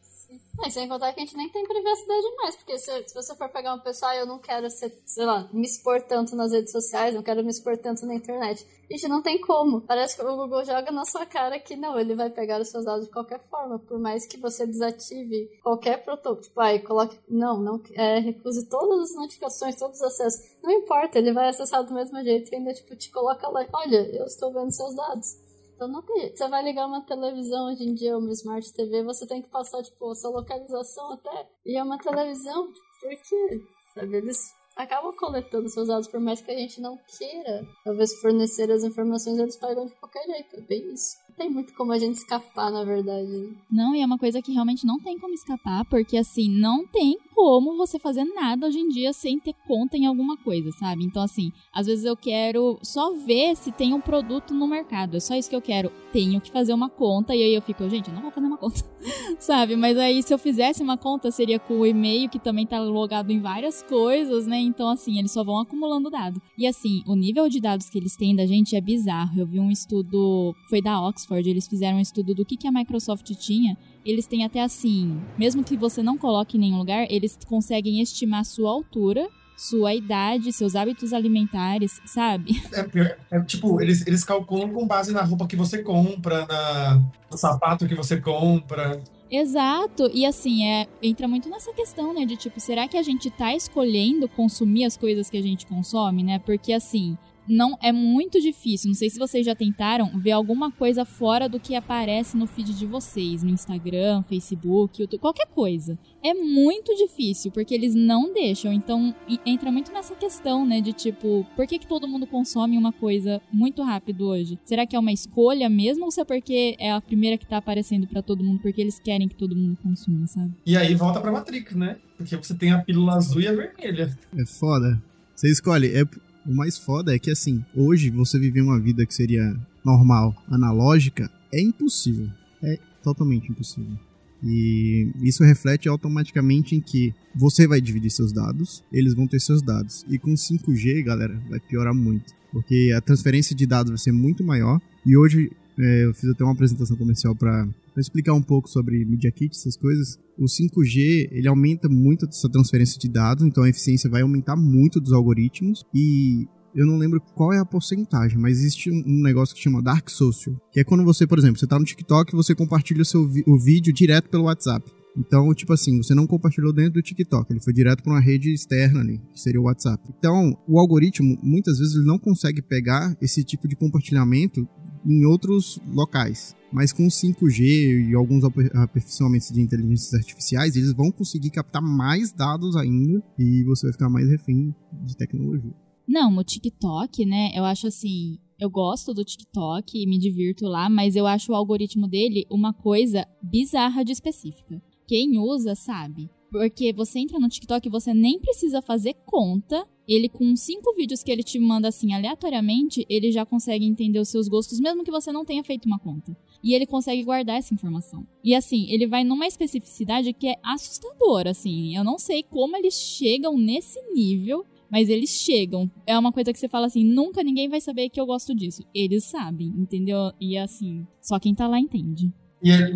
Mas sem contar que a gente nem tem privacidade mais, porque se, se você for pegar uma pessoa, ah, eu não quero ser, sei lá, me expor tanto nas redes sociais, não quero me expor tanto na internet. Gente, não tem como. Parece que o Google joga na sua cara que não, ele vai pegar os seus dados de qualquer forma, por mais que você desative qualquer protótipo. Tipo, aí coloque, não, não, é, recuse todas as notificações, todos os acessos. Não importa, ele vai acessar do mesmo jeito e ainda, tipo, te coloca lá, olha, eu estou vendo seus dados. Então não tem. Você vai ligar uma televisão hoje em dia, uma Smart TV, você tem que passar, tipo, sua localização até. E é uma televisão, porque, sabe, eles acabam coletando seus dados, por mais que a gente não queira, talvez fornecer as informações, eles pegam de qualquer jeito. É bem isso tem muito como a gente escapar, na verdade. Não, e é uma coisa que realmente não tem como escapar, porque assim, não tem como você fazer nada hoje em dia sem ter conta em alguma coisa, sabe? Então, assim, às vezes eu quero só ver se tem um produto no mercado. É só isso que eu quero. Tenho que fazer uma conta, e aí eu fico, gente, eu não vou fazer uma conta, sabe? Mas aí se eu fizesse uma conta, seria com o e-mail, que também tá logado em várias coisas, né? Então, assim, eles só vão acumulando dado. E assim, o nível de dados que eles têm da gente é bizarro. Eu vi um estudo, foi da Oxford Oxford, eles fizeram um estudo do que, que a Microsoft tinha. Eles têm até assim, mesmo que você não coloque em nenhum lugar, eles conseguem estimar sua altura, sua idade, seus hábitos alimentares, sabe? É, é, tipo, eles, eles calculam com base na roupa que você compra, na, no sapato que você compra. Exato, e assim, é, entra muito nessa questão, né, de tipo, será que a gente tá escolhendo consumir as coisas que a gente consome, né? Porque assim, não é muito difícil. Não sei se vocês já tentaram ver alguma coisa fora do que aparece no feed de vocês, no Instagram, Facebook, YouTube, qualquer coisa. É muito difícil, porque eles não deixam. Então, entra muito nessa questão, né, de tipo, por que, que todo mundo consome uma coisa muito rápido hoje? Será que é uma escolha mesmo ou se é porque é a primeira que tá aparecendo para todo mundo, porque eles querem que todo mundo consuma, sabe? E aí volta pra Matrix, né? Porque você tem a pílula azul e a vermelha. É foda. Você escolhe. É, o mais foda é que, assim, hoje você viver uma vida que seria normal, analógica, é impossível. É totalmente impossível. E isso reflete automaticamente em que você vai dividir seus dados, eles vão ter seus dados. E com 5G, galera, vai piorar muito. Porque a transferência de dados vai ser muito maior. E hoje é, eu fiz até uma apresentação comercial para explicar um pouco sobre Media Kit, essas coisas. O 5G ele aumenta muito essa transferência de dados, então a eficiência vai aumentar muito dos algoritmos. E eu não lembro qual é a porcentagem, mas existe um negócio que chama Dark Social, que é quando você, por exemplo, você está no TikTok e você compartilha o seu o vídeo direto pelo WhatsApp. Então, tipo assim, você não compartilhou dentro do TikTok, ele foi direto para uma rede externa ali, que seria o WhatsApp. Então, o algoritmo, muitas vezes, ele não consegue pegar esse tipo de compartilhamento em outros locais. Mas com 5G e alguns aperfeiçoamentos de inteligências artificiais, eles vão conseguir captar mais dados ainda e você vai ficar mais refém de tecnologia. Não, o TikTok, né? Eu acho assim. Eu gosto do TikTok e me divirto lá, mas eu acho o algoritmo dele uma coisa bizarra de específica. Quem usa sabe. Porque você entra no TikTok e você nem precisa fazer conta. Ele, com cinco vídeos que ele te manda assim aleatoriamente, ele já consegue entender os seus gostos, mesmo que você não tenha feito uma conta. E ele consegue guardar essa informação. E assim, ele vai numa especificidade que é assustadora, assim. Eu não sei como eles chegam nesse nível mas eles chegam. É uma coisa que você fala assim: nunca ninguém vai saber que eu gosto disso. Eles sabem, entendeu? E assim, só quem tá lá entende. E é,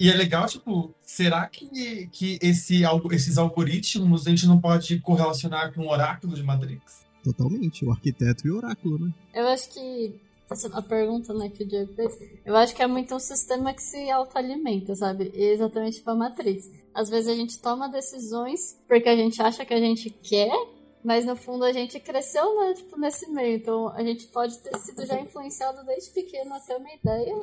e é legal, tipo, será que, que esse, esses algoritmos a gente não pode correlacionar com o oráculo de Matrix? Totalmente, o arquiteto e o oráculo, né? Eu acho que a pergunta né, que o Diego fez, eu acho que é muito um sistema que se autoalimenta, sabe? E exatamente tipo a Matrix. Às vezes a gente toma decisões porque a gente acha que a gente quer mas no fundo a gente cresceu né, tipo, nesse meio. Então a gente pode ter sido já influenciado desde pequeno a ter uma ideia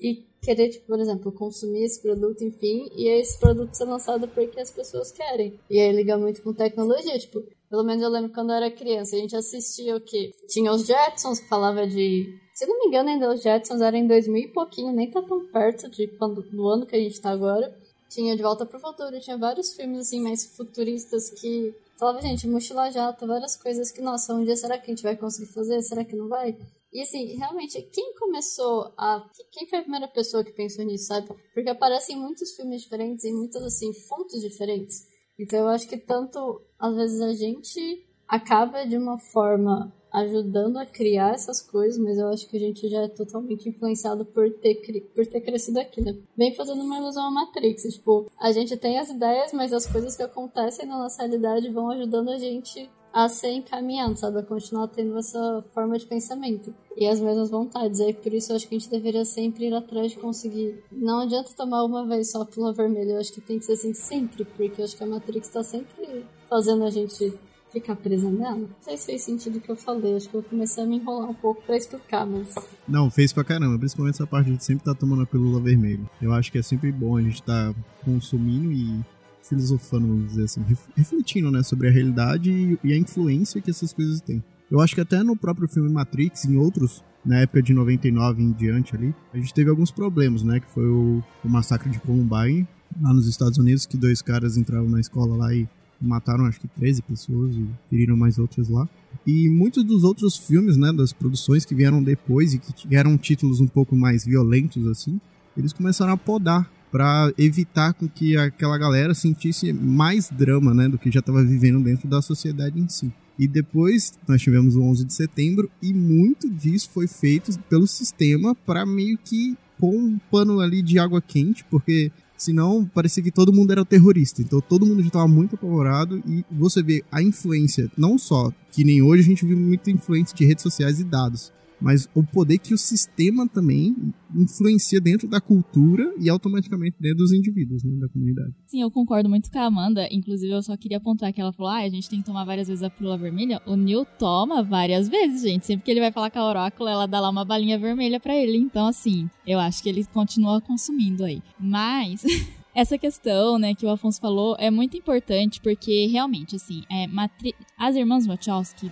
e querer, tipo, por exemplo, consumir esse produto, enfim, e esse produto ser lançado porque as pessoas querem. E aí liga muito com tecnologia, tipo, pelo menos eu lembro quando eu era criança, a gente assistia o que? Tinha os Jetsons que falava de. Se não me engano, ainda os Jetsons eram em 2000 e pouquinho, nem tá tão perto de quando, do ano que a gente tá agora. Tinha De Volta pro Futuro, tinha vários filmes assim mais futuristas que Falava, gente, mochila jato, várias coisas que, nossa, um dia será que a gente vai conseguir fazer? Será que não vai? E assim, realmente, quem começou a. Quem foi a primeira pessoa que pensou nisso, sabe? Porque aparecem muitos filmes diferentes e muitas, assim, fontes diferentes. Então eu acho que tanto, às vezes, a gente acaba de uma forma ajudando a criar essas coisas, mas eu acho que a gente já é totalmente influenciado por ter, por ter crescido aqui, né? Bem fazendo uma ilusão à Matrix. Tipo, a gente tem as ideias, mas as coisas que acontecem na nossa realidade vão ajudando a gente a ser encaminhado, sabe? A continuar tendo essa forma de pensamento e as mesmas vontades. Aí por isso eu acho que a gente deveria sempre ir atrás de conseguir. Não adianta tomar uma vez só a pílula vermelha, eu acho que tem que ser assim sempre, porque eu acho que a Matrix tá sempre fazendo a gente ficar presa nela. Não sei se fez sentido o que eu falei, acho que eu comecei a me enrolar um pouco pra explicar, mas. Não, fez pra caramba, principalmente essa parte de sempre estar tá tomando a pílula vermelha. Eu acho que é sempre bom a gente estar tá consumindo e filosofando, vamos dizer assim, refletindo, né, sobre a realidade e a influência que essas coisas têm. Eu acho que até no próprio filme Matrix, em outros, na época de 99 em diante ali, a gente teve alguns problemas, né, que foi o, o massacre de Columbine, lá nos Estados Unidos, que dois caras entraram na escola lá e mataram acho que 13 pessoas e feriram mais outras lá. E muitos dos outros filmes, né, das produções que vieram depois e que tiveram títulos um pouco mais violentos assim, eles começaram a podar para evitar com que aquela galera sentisse mais drama, né, do que já estava vivendo dentro da sociedade em si. E depois nós tivemos o 11 de setembro e muito disso foi feito pelo sistema para meio que pôr um pano ali de água quente, porque Senão, parecia que todo mundo era terrorista. Então, todo mundo já estava muito apavorado. E você vê a influência, não só que nem hoje a gente viu muita influência de redes sociais e dados, mas o poder que o sistema também influencia dentro da cultura e automaticamente dentro dos indivíduos, né, da comunidade. Sim, eu concordo muito com a Amanda. Inclusive, eu só queria apontar que ela falou: ah, a gente tem que tomar várias vezes a pílula vermelha. O Neil toma várias vezes, gente. Sempre que ele vai falar com a oráculo, ela dá lá uma balinha vermelha para ele. Então, assim, eu acho que ele continua consumindo aí. Mas. essa questão, né, que o Afonso falou é muito importante porque realmente, assim, é, as irmãs Wachowski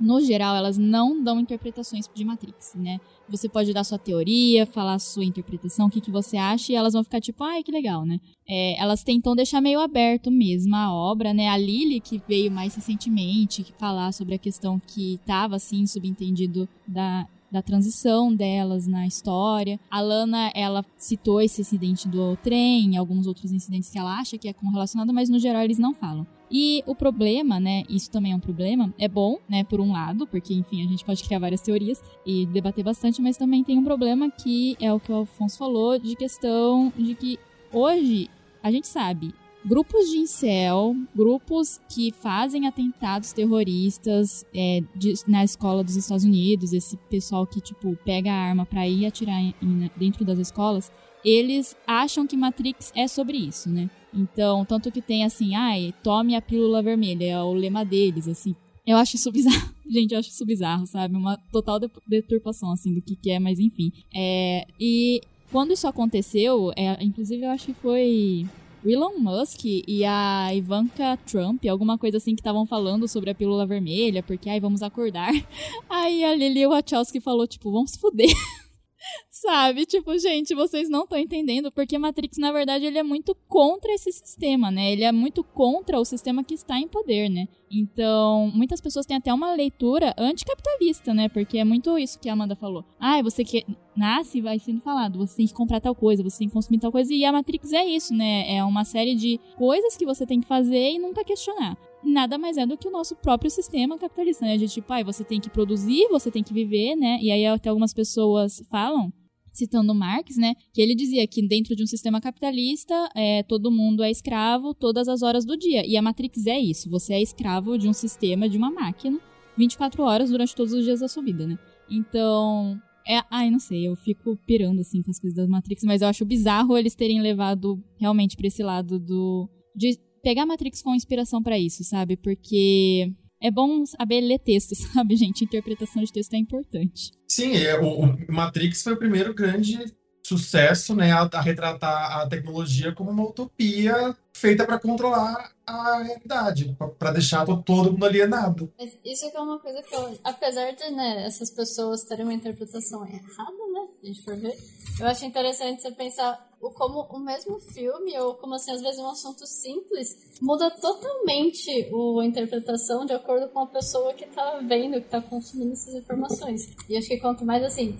no geral, elas não dão interpretações de Matrix, né? Você pode dar sua teoria, falar sua interpretação, o que, que você acha, e elas vão ficar tipo, ai, que legal, né? É, elas tentam deixar meio aberto mesmo a obra, né? A Lily, que veio mais recentemente, que falar sobre a questão que estava, assim, subentendido da, da transição delas na história. A Lana, ela citou esse incidente do trem, alguns outros incidentes que ela acha que é correlacionado, mas no geral eles não falam. E o problema, né, isso também é um problema, é bom, né, por um lado, porque, enfim, a gente pode criar várias teorias e debater bastante, mas também tem um problema que é o que o Alfonso falou, de questão de que hoje a gente sabe, grupos de incel, grupos que fazem atentados terroristas é, de, na escola dos Estados Unidos, esse pessoal que, tipo, pega a arma pra ir atirar em, dentro das escolas, eles acham que Matrix é sobre isso, né? Então, tanto que tem assim, ai, tome a pílula vermelha, é o lema deles, assim. Eu acho isso bizarro. Gente, eu acho isso bizarro, sabe? Uma total deturpação, assim, do que, que é, mas enfim. É, e quando isso aconteceu, é, inclusive eu acho que foi o Elon Musk e a Ivanka Trump, alguma coisa assim que estavam falando sobre a pílula vermelha, porque aí vamos acordar. Aí a Lily Wachowski falou, tipo, vamos se fuder. Sabe? Tipo, gente, vocês não estão entendendo, porque Matrix, na verdade, ele é muito contra esse sistema, né? Ele é muito contra o sistema que está em poder, né? Então, muitas pessoas têm até uma leitura anticapitalista, né? Porque é muito isso que a Amanda falou. Ah, você que nasce vai sendo falado, você tem que comprar tal coisa, você tem que consumir tal coisa, e a Matrix é isso, né? É uma série de coisas que você tem que fazer e nunca questionar nada mais é do que o nosso próprio sistema capitalista, né? De tipo, ah, você tem que produzir, você tem que viver, né? E aí até algumas pessoas falam citando Marx, né, que ele dizia que dentro de um sistema capitalista, é, todo mundo é escravo todas as horas do dia. E a Matrix é isso, você é escravo de um sistema, de uma máquina, 24 horas durante todos os dias da sua vida, né? Então, é, ai, não sei, eu fico pirando assim com as coisas da Matrix, mas eu acho bizarro eles terem levado realmente para esse lado do de pegar a Matrix com inspiração para isso, sabe? Porque é bom saber ler texto, sabe, gente? Interpretação de texto é importante. Sim, é, o, o Matrix foi o primeiro grande sucesso, né, a, a, retratar a tecnologia como uma utopia feita para controlar a realidade, para deixar todo mundo alienado. Mas isso é uma coisa que, eu, apesar de né, essas pessoas terem uma interpretação errada, a gente for ver, eu acho interessante você pensar o, como o mesmo filme, ou como assim, às vezes um assunto simples, muda totalmente o, a interpretação de acordo com a pessoa que tá vendo, que tá consumindo essas informações. E acho que quanto mais assim,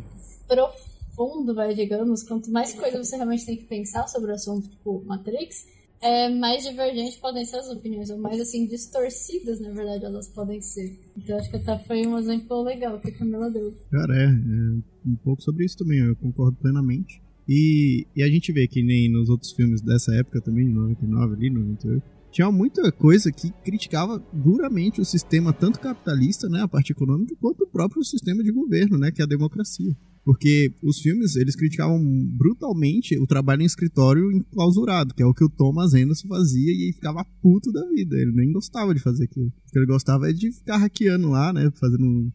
profundo fundo, vai, digamos, quanto mais coisa você realmente tem que pensar sobre o assunto, tipo Matrix, é, mais divergentes podem ser as opiniões, ou mais assim, distorcidas, na verdade, elas podem ser. Então acho que até foi um exemplo legal que a Camila deu. Cara, é, é um pouco sobre isso também, eu concordo plenamente. E, e a gente vê que nem nos outros filmes dessa época também, 99 ali, 98, tinha muita coisa que criticava duramente o sistema, tanto capitalista, né, a parte econômica, quanto o próprio sistema de governo, né, que é a democracia. Porque os filmes, eles criticavam brutalmente o trabalho em escritório enclausurado, que é o que o Thomas Anderson fazia e ficava puto da vida. Ele nem gostava de fazer aquilo. O que ele gostava é de ficar hackeando lá, né? Fazendo.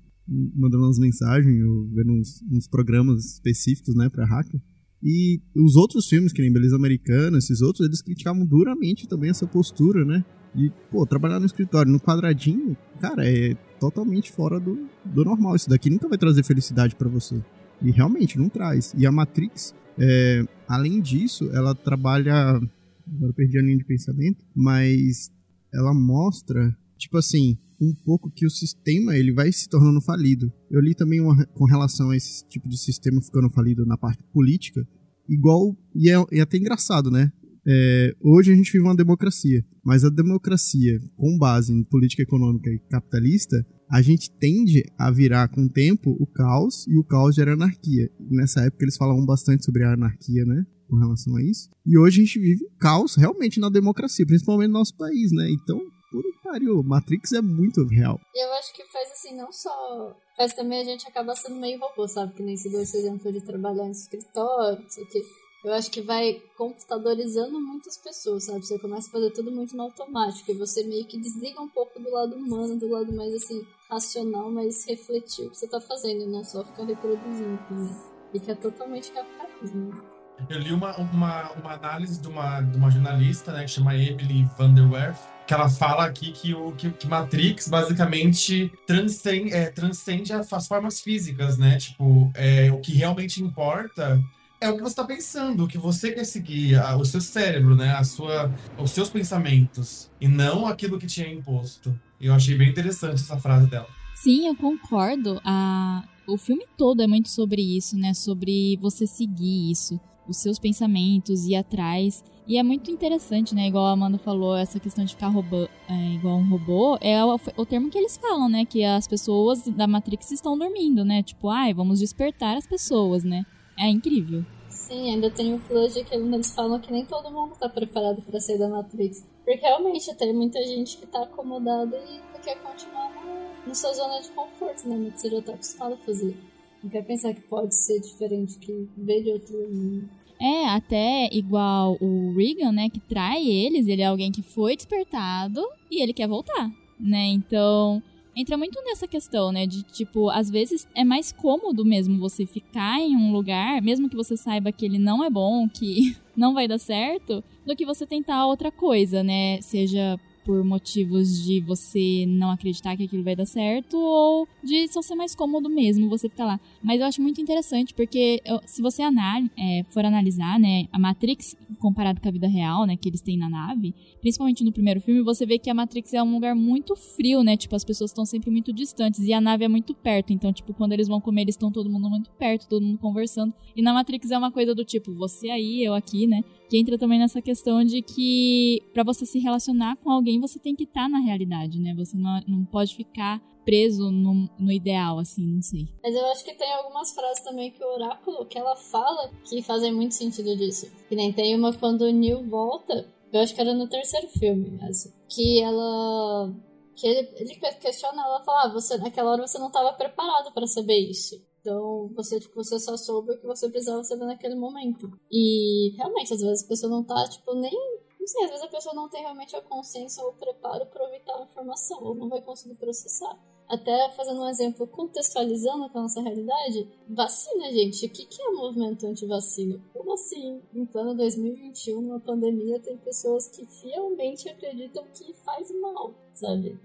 mandando umas mensagens, ou vendo uns, uns programas específicos, né, pra hacker. E os outros filmes, que nem Beleza Americana, esses outros, eles criticavam duramente também essa postura, né? De, pô, trabalhar no escritório, no quadradinho, cara, é totalmente fora do, do normal. Isso daqui nunca vai trazer felicidade para você. E realmente não traz. E a Matrix, é, além disso, ela trabalha. Agora eu perdi a linha de pensamento, mas ela mostra, tipo assim, um pouco que o sistema ele vai se tornando falido. Eu li também uma, com relação a esse tipo de sistema ficando falido na parte política, igual. E é, é até engraçado, né? É, hoje a gente vive uma democracia, mas a democracia com base em política econômica e capitalista, a gente tende a virar com o tempo o caos e o caos gera anarquia. Nessa época eles falavam bastante sobre a anarquia, né? Com relação a isso. E hoje a gente vive caos realmente na democracia, principalmente no nosso país, né? Então, por pariu, Matrix é muito real. Eu acho que faz assim, não só. Faz também a gente acaba sendo meio robô, sabe? Que nem se deu esse exemplo de trabalhar em escritório, não sei o quê eu acho que vai computadorizando muitas pessoas, sabe? Você começa a fazer tudo muito no automático e você meio que desliga um pouco do lado humano, do lado mais assim, racional, mais refletir o que você tá fazendo, e não só ficar reproduzindo, né? E que é totalmente capitalismo. Eu li uma, uma, uma análise de uma, de uma jornalista, né, que chama Emily Van der Werf, que ela fala aqui que o que, que Matrix basicamente transcende, é, transcende as formas físicas, né? Tipo, é, o que realmente importa é o que você está pensando, o que você quer seguir, a, o seu cérebro, né? A sua, os seus pensamentos, e não aquilo que tinha imposto. Eu achei bem interessante essa frase dela. Sim, eu concordo. A... O filme todo é muito sobre isso, né? Sobre você seguir isso, os seus pensamentos, ir atrás. E é muito interessante, né? Igual a Amanda falou, essa questão de ficar robô, é, igual um robô, é o, o, termo que eles falam, né? Que as pessoas da Matrix estão dormindo, né? Tipo, ai, vamos despertar as pessoas, né? É incrível. Sim, ainda tem o plus de que eles falam que nem todo mundo tá preparado para sair da Matrix. Porque realmente tem muita gente que tá acomodada e quer continuar na, na sua zona de conforto, né? Que você já tá acostumado a fazer. Não quer pensar que pode ser diferente, que veio de outro mundo. É, até igual o Regan, né, que trai eles, ele é alguém que foi despertado e ele quer voltar, né? Então, entra muito nessa questão, né? De tipo, às vezes é mais cômodo mesmo você ficar em um lugar, mesmo que você saiba que ele não é bom, que não vai dar certo, do que você tentar outra coisa, né? Seja por motivos de você não acreditar que aquilo vai dar certo ou de só ser mais cômodo mesmo você ficar lá. Mas eu acho muito interessante porque eu, se você anal é, for analisar, né, a Matrix comparado com a vida real, né, que eles têm na nave, principalmente no primeiro filme, você vê que a Matrix é um lugar muito frio, né? Tipo, as pessoas estão sempre muito distantes e a nave é muito perto. Então, tipo, quando eles vão comer, eles estão todo mundo muito perto, todo mundo conversando. E na Matrix é uma coisa do tipo, você aí, eu aqui, né? Que entra também nessa questão de que para você se relacionar com alguém, você tem que estar tá na realidade, né? Você não, não pode ficar preso no, no, ideal, assim, não sei. Mas eu acho que tem algumas frases também que o Oráculo, que ela fala, que fazem muito sentido disso. Que nem tem uma quando o Neil volta, eu acho que era no terceiro filme, assim, que ela... Que ele, ele questiona ela fala, ah, você, naquela hora você não estava preparado para saber isso. Então, você, tipo, você só soube o que você precisava saber naquele momento. E, realmente, às vezes a pessoa não tá, tipo, nem... Não sei, às vezes a pessoa não tem realmente a consciência ou o preparo para ouvir tal informação, ou não vai conseguir processar. Até fazendo um exemplo, contextualizando com a nossa realidade, vacina, gente. O que, é movimento anti-vacina? Como assim? Em plano 2021, numa pandemia, tem pessoas que fielmente acreditam que faz mal, sabe?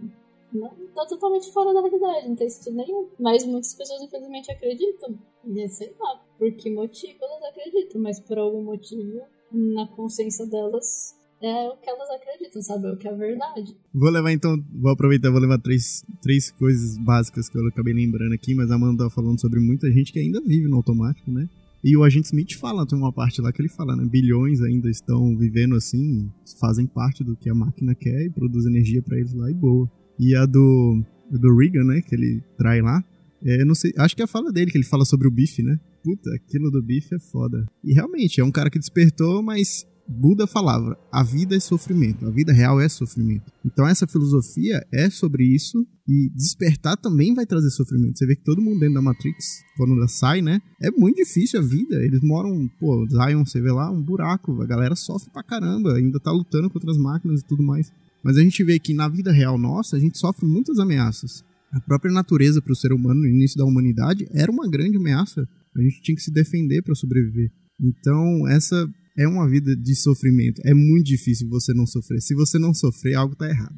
Não tá totalmente fora da realidade, não tem estudo nenhum. Mas muitas pessoas, infelizmente, acreditam. E sei lá por que motivo elas acreditam, mas por algum motivo, na consciência delas, é o que elas acreditam, sabe? É o que é verdade. Vou levar então, vou aproveitar, vou levar três, três coisas básicas que eu acabei lembrando aqui, mas a Amanda tá falando sobre muita gente que ainda vive no automático, né? E o agente Smith fala, tem uma parte lá que ele fala, né? Bilhões ainda estão vivendo assim, fazem parte do que a máquina quer e produz energia para eles lá e boa. E a do, do Regan, né, que ele trai lá, é, não sei, acho que é a fala dele, que ele fala sobre o bife, né? Puta, aquilo do bife é foda. E realmente, é um cara que despertou, mas Buda falava: a vida é sofrimento, a vida real é sofrimento. Então essa filosofia é sobre isso e despertar também vai trazer sofrimento. Você vê que todo mundo dentro da Matrix, quando sai, né? É muito difícil a vida. Eles moram, pô, Zion, você vê lá, um buraco. A galera sofre pra caramba, ainda tá lutando contra as máquinas e tudo mais. Mas a gente vê que na vida real nossa, a gente sofre muitas ameaças. A própria natureza para o ser humano no início da humanidade era uma grande ameaça. A gente tinha que se defender para sobreviver. Então, essa é uma vida de sofrimento. É muito difícil você não sofrer. Se você não sofrer, algo está errado.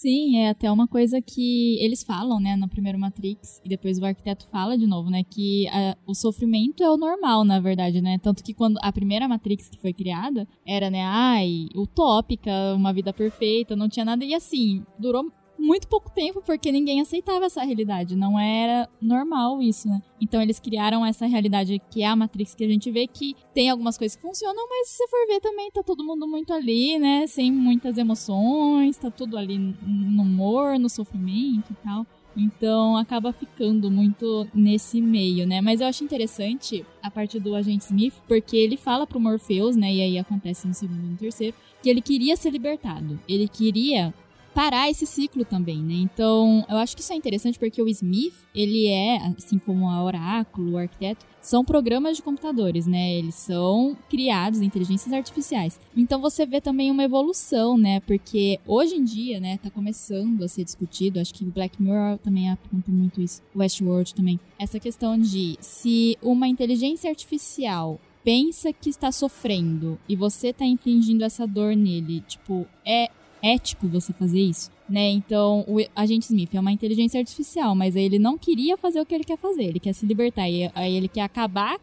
Sim, é até uma coisa que eles falam, né, no primeiro Matrix, e depois o arquiteto fala de novo, né, que a, o sofrimento é o normal, na verdade, né, tanto que quando a primeira Matrix que foi criada era, né, ai, utópica, uma vida perfeita, não tinha nada, e assim, durou muito pouco tempo, porque ninguém aceitava essa realidade. Não era normal isso, né? Então eles criaram essa realidade que é a Matrix que a gente vê que tem algumas coisas que funcionam, mas se você for ver também, tá todo mundo muito ali, né? Sem muitas emoções, tá tudo ali no humor, no sofrimento e tal. Então acaba ficando muito nesse meio, né? Mas eu acho interessante a parte do agente Smith, porque ele fala pro Morpheus, né? E aí acontece no segundo e no terceiro, que ele queria ser libertado. Ele queria parar esse ciclo também, né? Então, eu acho que isso é interessante porque o Smith, ele é, assim como a Oráculo, o arquiteto, são programas de computadores, né? Eles são criados, inteligências artificiais. Então você vê também uma evolução, né? Porque hoje em dia, né, tá começando a ser discutido, acho que o Black Mirror também aponta muito isso, Westworld também. Essa questão de se uma inteligência artificial pensa que está sofrendo e você está infligindo essa dor nele, tipo, é ético você fazer isso, né? Então, o agente Smith é uma inteligência artificial, mas ele não queria fazer o que ele quer fazer, ele quer se libertar, e aí ele quer acabar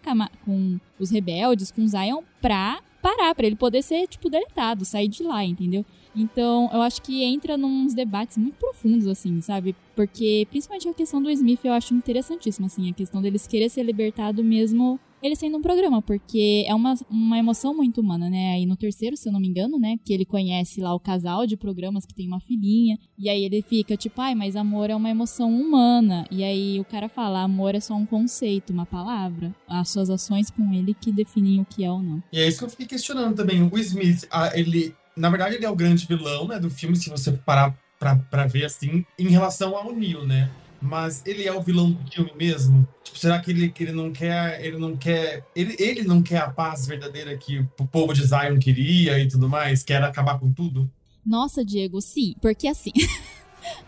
com os rebeldes, com Zion, pra parar, pra ele poder ser, tipo, deletado, sair de lá, entendeu? Então, eu acho que entra nos debates muito profundos, assim, sabe? Porque, principalmente a questão do Smith, eu acho interessantíssima, assim, a questão deles querer ser libertado mesmo ele sendo um programa, porque é uma, uma emoção muito humana, né? Aí no terceiro, se eu não me engano, né? Que ele conhece lá o casal de programas que tem uma filhinha, e aí ele fica tipo, ai, mas amor é uma emoção humana. E aí o cara fala, amor é só um conceito, uma palavra. As suas ações com ele que definem o que é ou não. E é isso que eu fiquei questionando também. O Smith, ele. Na verdade, ele é o grande vilão, né, do filme, se você parar pra, pra ver assim, em relação ao Neil, né? Mas ele é o vilão do filme mesmo? Tipo, será que ele, ele não quer, ele não quer, ele, ele não quer a paz verdadeira que o povo de Zion queria e tudo mais, quer acabar com tudo? Nossa, Diego, sim, porque assim,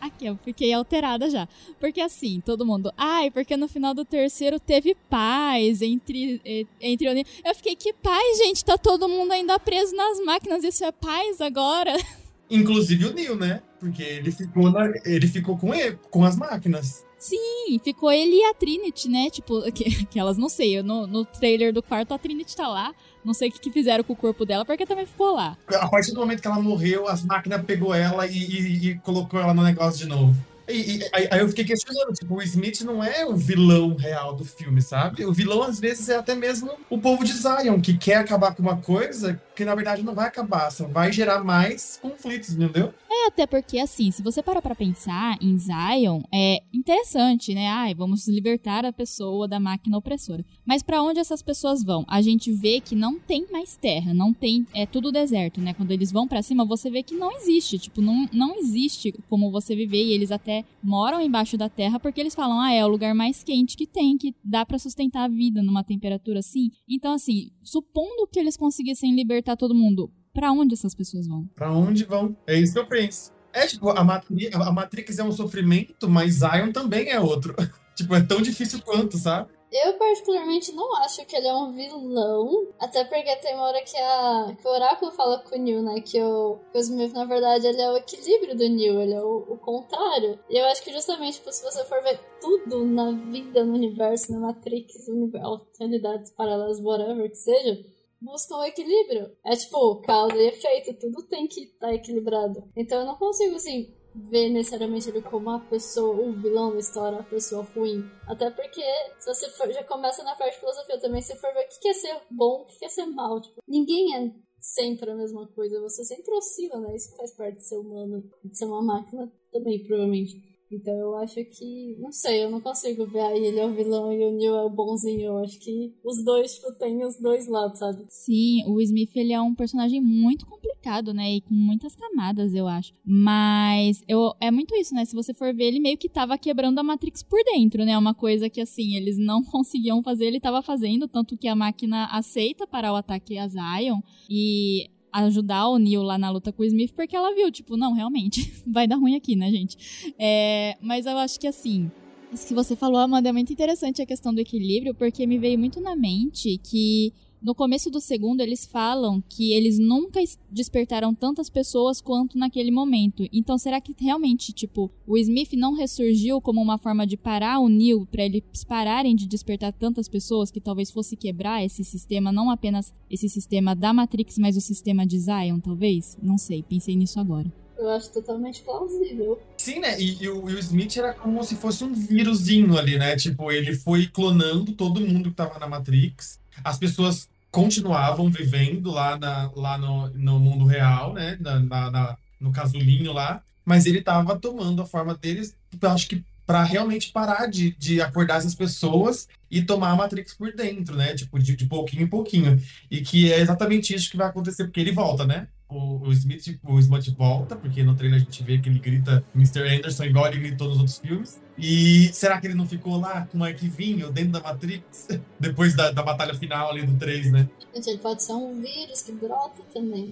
Aqui, eu fiquei alterada já. Porque assim, todo mundo. Ai, porque no final do terceiro teve paz entre, entre Eu fiquei, que paz, gente? Tá todo mundo ainda preso nas máquinas. Isso é paz agora? Inclusive o Neil, né? Porque ele ficou, na, ele ficou com ele, com as máquinas. Sim, ficou ele e a Trinity, né? Tipo, que, que elas não sei. No, no trailer do quarto a Trinity tá lá. Não sei o que, que fizeram com o corpo dela, porque também ficou lá. A partir do momento que ela morreu, as máquinas pegou ela e, e, e colocou ela no negócio de novo. E, e, aí eu fiquei questionando, tipo, o Smith não é o vilão real do filme, sabe? O vilão, às vezes, é até mesmo o povo de Zion, que quer acabar com uma coisa que, na verdade, não vai acabar, só vai gerar mais conflitos, entendeu? É, até porque, assim, se você parar pra pensar em Zion, é interessante, né? Ai, vamos libertar a pessoa da máquina opressora. Mas para onde essas pessoas vão? A gente vê que não tem mais terra, não tem. É tudo deserto, né? Quando eles vão para cima, você vê que não existe. Tipo, não, não existe como você viver. E eles até moram embaixo da terra porque eles falam, ah, é o lugar mais quente que tem, que dá para sustentar a vida numa temperatura assim. Então, assim, supondo que eles conseguissem libertar todo mundo, para onde essas pessoas vão? Para onde vão? É isso que eu penso. É tipo, a a Matrix é um sofrimento, mas Zion também é outro. tipo, é tão difícil quanto, sabe? Eu, particularmente, não acho que ele é um vilão. Até porque tem uma hora que, a, que o Oráculo fala com o Neil, né? Que o, Smith, na verdade, ele é o equilíbrio do Neil, ele é o, o contrário. E eu acho que justamente, tipo, se você for ver tudo na vida, no universo, na Matrix, universo, realidades paralelas, whatever que seja, buscam o equilíbrio. É tipo, causa e efeito, tudo tem que estar tá equilibrado. Então eu não consigo, assim, ver necessariamente ele como a pessoa, o vilão da história, a pessoa ruim. Até porque, se você for, já começa na parte de filosofia também, se for ver o que é ser bom, o que é ser mal. Tipo, ninguém é sempre a mesma coisa, você sempre oscila, né? Isso faz parte de ser humano, de ser uma máquina também, provavelmente. Então eu acho que, não sei, eu não consigo ver aí ele é o vilão e o Neil é o bonzinho. Eu acho que os dois, tipo, tem os dois lados, sabe? Sim, o Smith, ele é um personagem muito complicado, né? E com muitas camadas, eu acho. Mas eu, é muito isso, né? Se você for ver, ele meio que tava quebrando a Matrix por dentro, né? Uma coisa que, assim, eles não conseguiam fazer, ele tava fazendo, tanto que a máquina aceita parar o ataque a Zion. E ajudar o Neil lá na luta com o Smith, porque ela viu, tipo, não, realmente, vai dar ruim aqui, né, gente? É, mas eu acho que assim. Isso que você falou, Amanda, é muito interessante a questão do equilíbrio, porque me veio muito na mente que no começo do segundo, eles falam que eles nunca despertaram tantas pessoas quanto naquele momento. Então, será que realmente, tipo, o Smith não ressurgiu como uma forma de parar o Neil para eles pararem de despertar tantas pessoas que talvez fosse quebrar esse sistema, não apenas esse sistema da Matrix, mas o sistema de Zion, talvez? Não sei, pensei nisso agora. Eu acho totalmente plausível. Sim, né? E, e, o, e, o, Smith era como se fosse um vírusinho ali, né? Tipo, ele foi clonando todo mundo que tava na Matrix as pessoas continuavam vivendo lá, na, lá no, no mundo real, né? Na, na, na no casulinho lá, mas ele estava tomando a forma deles, acho que para realmente parar de, de acordar essas pessoas e tomar a Matrix por dentro, né? Tipo, de, de pouquinho em pouquinho. E que é exatamente isso que vai acontecer, porque ele volta, né? O, o, Smith, o Smith volta, porque no trailer a gente vê que ele grita Mr. Anderson igual ele gritou nos outros filmes. E será que ele não ficou lá com um arquivinho dentro da Matrix? Depois da, da batalha final ali do 3, né? Gente, ele pode ser um vírus que brota também.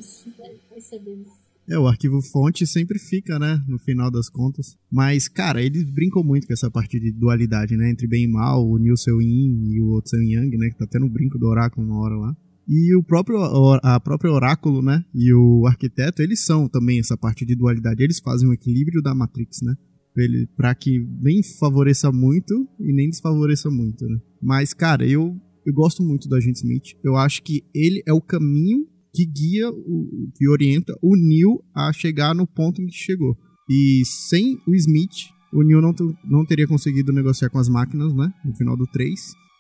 Vai saber. É, o arquivo fonte sempre fica, né, no final das contas. Mas, cara, eles brincam muito com essa parte de dualidade, né, entre bem e mal, o Neil seu Yin e o outro seu Yang, né, que tá tendo um brinco do oráculo uma hora lá. E o próprio a própria oráculo, né, e o arquiteto, eles são também essa parte de dualidade. Eles fazem o equilíbrio da Matrix, né? Para que nem favoreça muito e nem desfavoreça muito, né? Mas cara, eu eu gosto muito do agente Smith. Eu acho que ele é o caminho que guia, o, que orienta o Neil a chegar no ponto em que chegou. E sem o Smith, o Neil não, não teria conseguido negociar com as máquinas, né? No final do 3.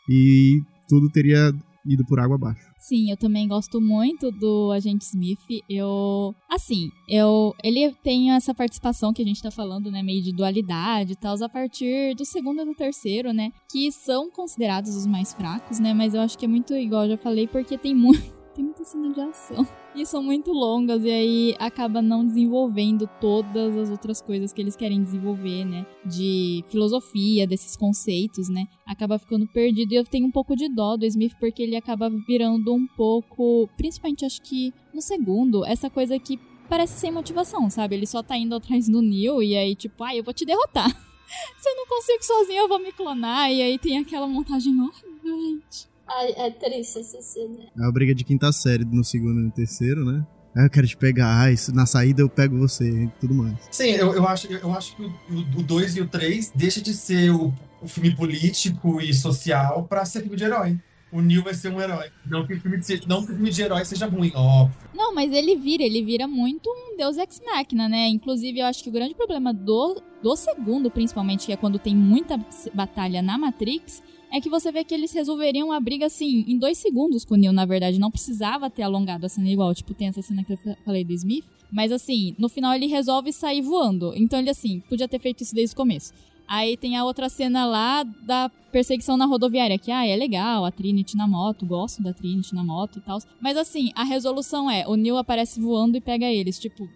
E tudo teria ido por água abaixo. Sim, eu também gosto muito do Agente Smith. Eu. Assim, eu. Ele tem essa participação que a gente tá falando, né? Meio de dualidade e tal, a partir do segundo e do terceiro, né? Que são considerados os mais fracos, né? Mas eu acho que é muito igual, já falei, porque tem muito tem muita cena de ação. E são muito longas, e aí acaba não desenvolvendo todas as outras coisas que eles querem desenvolver, né? De filosofia, desses conceitos, né? Acaba ficando perdido. E eu tenho um pouco de dó do Smith, porque ele acaba virando um pouco. Principalmente, acho que no segundo, essa coisa que parece sem motivação, sabe? Ele só tá indo atrás do Neil e aí, tipo, ai, ah, eu vou te derrotar. Se eu não consigo sozinho, eu vou me clonar. E aí tem aquela montagem horrível, gente. É triste essa cena. É a briga de quinta série no segundo e no terceiro, né? Ah, eu quero te pegar, ah, isso, na saída eu pego você e tudo mais. Sim, eu, eu, acho, eu acho que o 2 e o 3 deixa de ser o, o filme político e social pra ser filme de herói o Neil vai ser um herói. Não que o filme de, não que o filme de herói seja ruim, óbvio. Não, mas ele vira, ele vira muito um Deus Ex Machina, né? Inclusive, eu acho que o grande problema do, do segundo, principalmente, que é quando tem muita batalha na Matrix, é que você vê que eles resolveriam a briga assim, em dois segundos com o Neil, na verdade. Não precisava ter alongado a cena igual, tipo, tem essa cena que eu falei do Smith. Mas assim, no final ele resolve sair voando. Então ele, assim, podia ter feito isso desde o começo. Aí tem a outra cena lá da perseguição na rodoviária, que ah, é legal, a Trinity na moto, gosto da Trinity na moto e tal. Mas assim, a resolução é, o Neil aparece voando e pega eles, tipo,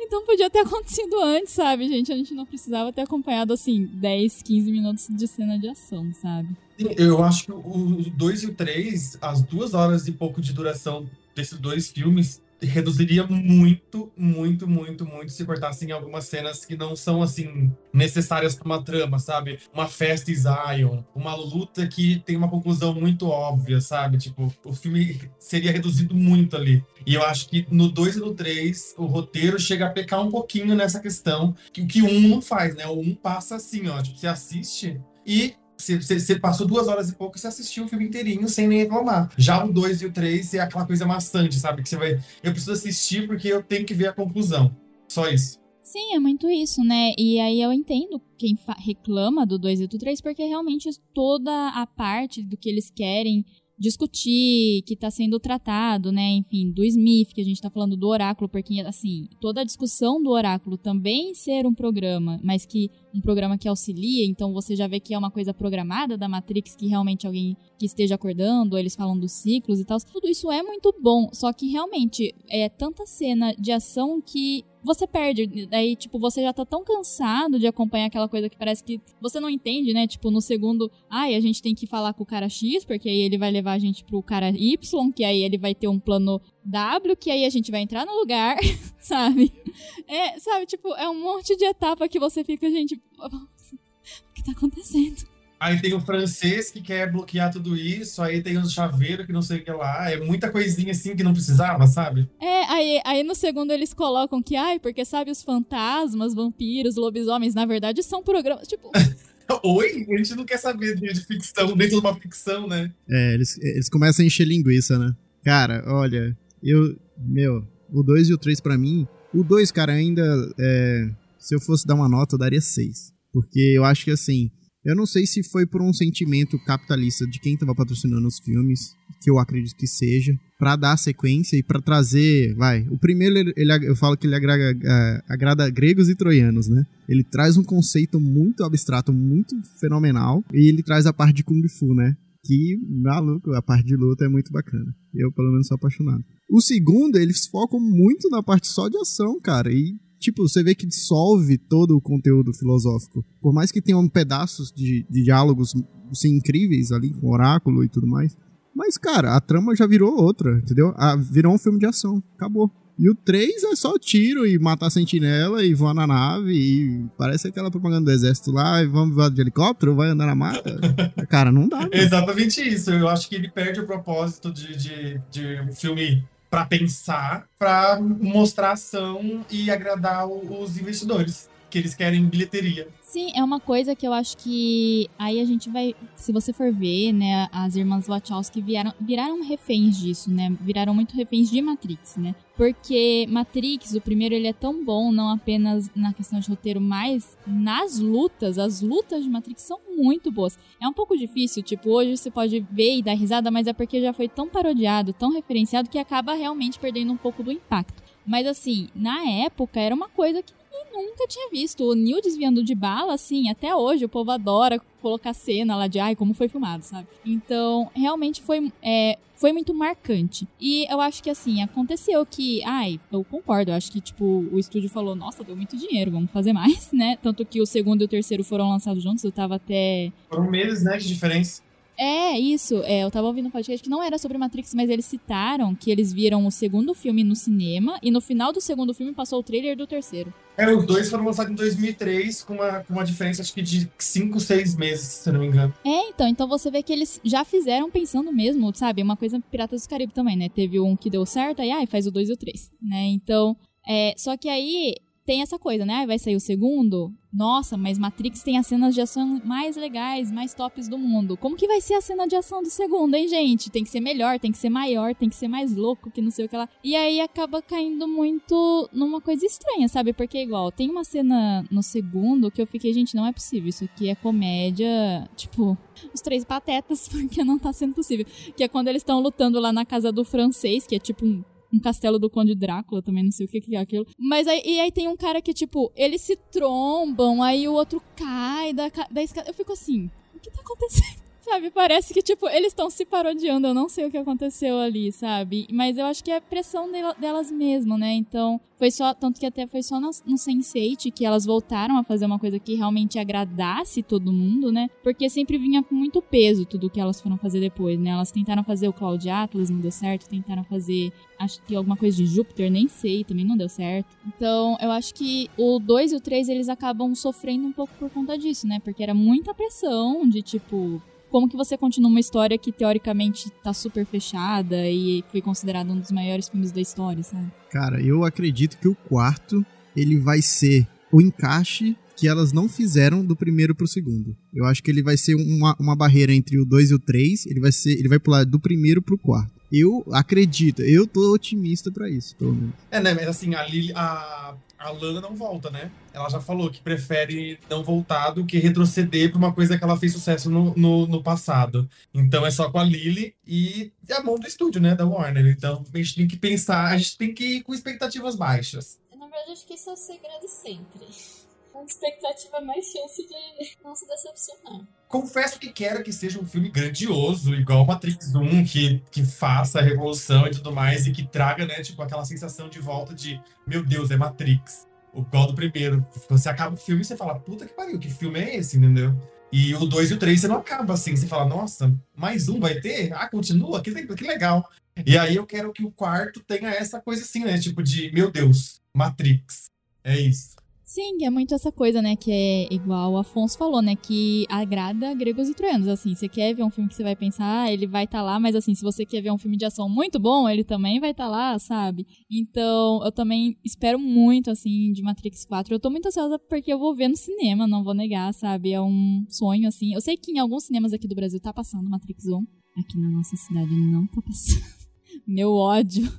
então podia ter acontecido antes, sabe, gente? A gente não precisava ter acompanhado, assim, 10, 15 minutos de cena de ação, sabe? Eu acho que o 2 e o 3, as duas horas e pouco de duração desses dois filmes, reduziria muito, muito, muito, muito se cortassem algumas cenas que não são assim necessárias para uma trama, sabe? Uma festa Zion, uma luta que tem uma conclusão muito óbvia, sabe? Tipo, o filme seria reduzido muito ali. E eu acho que no 2 e no 3 o roteiro chega a pecar um pouquinho nessa questão que o que um não faz, né? O um passa assim, ó, tipo, você assiste e você, passou duas horas e pouco e você assistiu o filme inteirinho sem nem reclamar. Já o 2 e o 3 é aquela coisa maçante, sabe? Que você vai. Eu preciso assistir porque eu tenho que ver a conclusão. Só isso. Sim, é muito isso, né? E aí eu entendo quem reclama do 2 e do 3, porque realmente toda a parte do que eles querem discutir, que está sendo tratado, né, enfim, do Smith, que a gente está falando do oráculo, porque, assim, toda a discussão do oráculo também ser um programa, mas que um programa que auxilia, então você já vê que é uma coisa programada da Matrix, que realmente alguém que esteja acordando, eles falam dos ciclos e tal, tudo isso é muito bom, só que realmente é tanta cena de ação que você perde. Daí, tipo, você já tá tão cansado de acompanhar aquela coisa que parece que você não entende, né? Tipo, no segundo, ai, a gente tem que falar com o cara X, porque aí ele vai levar a gente pro cara Y, que aí ele vai ter um plano W, que aí a gente vai entrar no lugar, sabe? É, sabe, tipo, é um monte de etapa que você fica, gente, o que tá acontecendo? Aí tem o francês que quer bloquear tudo isso, aí tem o chaveiro que não sei o que lá. É muita coisinha assim que não precisava, sabe? É, aí, aí no segundo eles colocam que, ai, porque sabe, os fantasmas, vampiros, lobisomens, na verdade, são programas. Tipo. Oi? A gente não quer saber de ficção dentro de uma ficção, né? É, eles, eles começam a encher linguiça, né? Cara, olha, eu. Meu, o 2 e o 3 para mim. O 2, cara, ainda. É, se eu fosse dar uma nota, eu daria 6. Porque eu acho que assim eu não sei se foi por um sentimento capitalista de quem estava patrocinando os filmes, que eu acredito que seja, para dar sequência e para trazer, vai. O primeiro ele, eu falo que ele agrada gregos e troianos, né? Ele traz um conceito muito abstrato, muito fenomenal, e ele traz a parte de kung fu, né? Que, maluco, a parte de luta é muito bacana. Eu, pelo menos, sou apaixonado. O segundo, eles focam muito na parte só de ação, cara. E tipo, você vê que dissolve todo o conteúdo filosófico. Por mais que tenham pedaços de, de diálogos assim, incríveis ali, com oráculo e tudo mais. Mas, cara, a trama já virou outra, entendeu? A, virou um filme de ação. Acabou. E o 3 é só tiro e matar a sentinela e voar na nave e parece aquela propaganda do exército lá e vamos voar de helicóptero, vai andar na mata. Cara, não dá. É exatamente isso. Eu acho que ele perde o propósito de, de, de um filme para pensar, para mostrar ação e agradar os investidores que eles querem bilheteria. Sim, é uma coisa que eu acho que aí a gente vai, se você for ver, né, as irmãs Wachowski viraram, viraram reféns disso, né? Viraram muito reféns de Matrix, né? Porque Matrix, o primeiro, ele é tão bom não apenas na questão de roteiro, mas nas lutas, as lutas de Matrix são muito boas. É um pouco difícil, tipo, hoje você pode ver e dar risada, mas é porque já foi tão parodiado, tão referenciado que acaba realmente perdendo um pouco do impacto. Mas assim, na época era uma coisa que nunca tinha visto. O Neil desviando de bala, assim, até hoje o povo adora colocar cena lá de ai, como foi filmado, sabe? Então, realmente foi, é, foi muito marcante. E eu acho que assim, aconteceu que, ai, eu concordo, eu acho que, tipo, o estúdio falou, nossa, deu muito dinheiro, vamos fazer mais, né? Tanto que o segundo e o terceiro foram lançados juntos, eu tava até. Foram meses, né, de diferença. É, isso. É, eu tava ouvindo um podcast que não era sobre Matrix, mas eles citaram que eles viram o segundo filme no cinema e no final do segundo filme passou o trailer do terceiro. É, os dois foram lançados em 2003 com uma, com uma diferença acho que de 5, 6 meses, se eu não me engano. É, então, então você vê que eles já fizeram pensando mesmo, sabe? Uma coisa Piratas do Caribe também, né? Teve um que deu certo, aí faz o 2 e o 3, né? Então, é, só que aí tem essa coisa, né? Vai sair o segundo. Nossa, mas Matrix tem as cenas de ação mais legais, mais tops do mundo. Como que vai ser a cena de ação do segundo, hein, gente? Tem que ser melhor, tem que ser maior, tem que ser mais louco, que não sei o que lá. E aí acaba caindo muito numa coisa estranha, sabe? Porque igual, tem uma cena no segundo que eu fiquei, gente, não é possível. Isso aqui é comédia, tipo, os três patetas, porque não tá sendo possível. Que é quando eles estão lutando lá na casa do francês, que é tipo um um castelo do Conde Drácula, também não sei o que, que é aquilo. Mas aí, e aí tem um cara que, tipo, eles se trombam, aí o outro cai da, da escada. Eu fico assim, o que tá acontecendo? Sabe, parece que, tipo, eles estão se parodiando. Eu não sei o que aconteceu ali, sabe? Mas eu acho que é pressão delas mesmas, né? Então, foi só. Tanto que até foi só no, no Sense8 que elas voltaram a fazer uma coisa que realmente agradasse todo mundo, né? Porque sempre vinha com muito peso tudo que elas foram fazer depois, né? Elas tentaram fazer o Cloud Atlas, não deu certo. Tentaram fazer, acho que alguma coisa de Júpiter, nem sei, também não deu certo. Então, eu acho que o 2 e o 3 eles acabam sofrendo um pouco por conta disso, né? Porque era muita pressão de tipo como que você continua uma história que teoricamente tá super fechada e foi considerado um dos maiores filmes da história, sabe? Cara, eu acredito que o quarto ele vai ser o encaixe que elas não fizeram do primeiro pro segundo. Eu acho que ele vai ser uma, uma barreira entre o 2 e o 3, ele vai ser, ele vai pular do primeiro pro quarto. Eu acredito, eu tô otimista para isso, pelo menos. É, né, mas assim, a, Lily, a, a Lana não volta, né? Ela já falou que prefere não voltar do que retroceder pra uma coisa que ela fez sucesso no, no, no passado. Então é só com a Lily e a mão do estúdio, né? Da Warner. Então a gente tem que pensar, a gente tem que ir com expectativas baixas. Na verdade, acho que isso é o segredo sempre. A expectativa mais chance de não se decepcionar. Confesso que quero que seja um filme grandioso, igual Matrix 1, que, que faça a revolução e tudo mais, e que traga, né, tipo, aquela sensação de volta de, meu Deus, é Matrix. O igual do primeiro. Você acaba o filme e você fala, puta que pariu, que filme é esse, entendeu? E o 2 e o 3 você não acaba assim, você fala, nossa, mais um vai ter? Ah, continua? Que, que legal. E aí eu quero que o quarto tenha essa coisa assim, né? Tipo de, meu Deus, Matrix. É isso. Sim, é muito essa coisa, né? Que é igual o Afonso falou, né? Que agrada gregos e troianos. Assim, você quer ver um filme que você vai pensar, ah, ele vai estar tá lá, mas assim, se você quer ver um filme de ação muito bom, ele também vai estar tá lá, sabe? Então, eu também espero muito, assim, de Matrix 4. Eu tô muito ansiosa porque eu vou ver no cinema, não vou negar, sabe? É um sonho, assim. Eu sei que em alguns cinemas aqui do Brasil tá passando Matrix 1. Aqui na nossa cidade não tá passando. Meu ódio.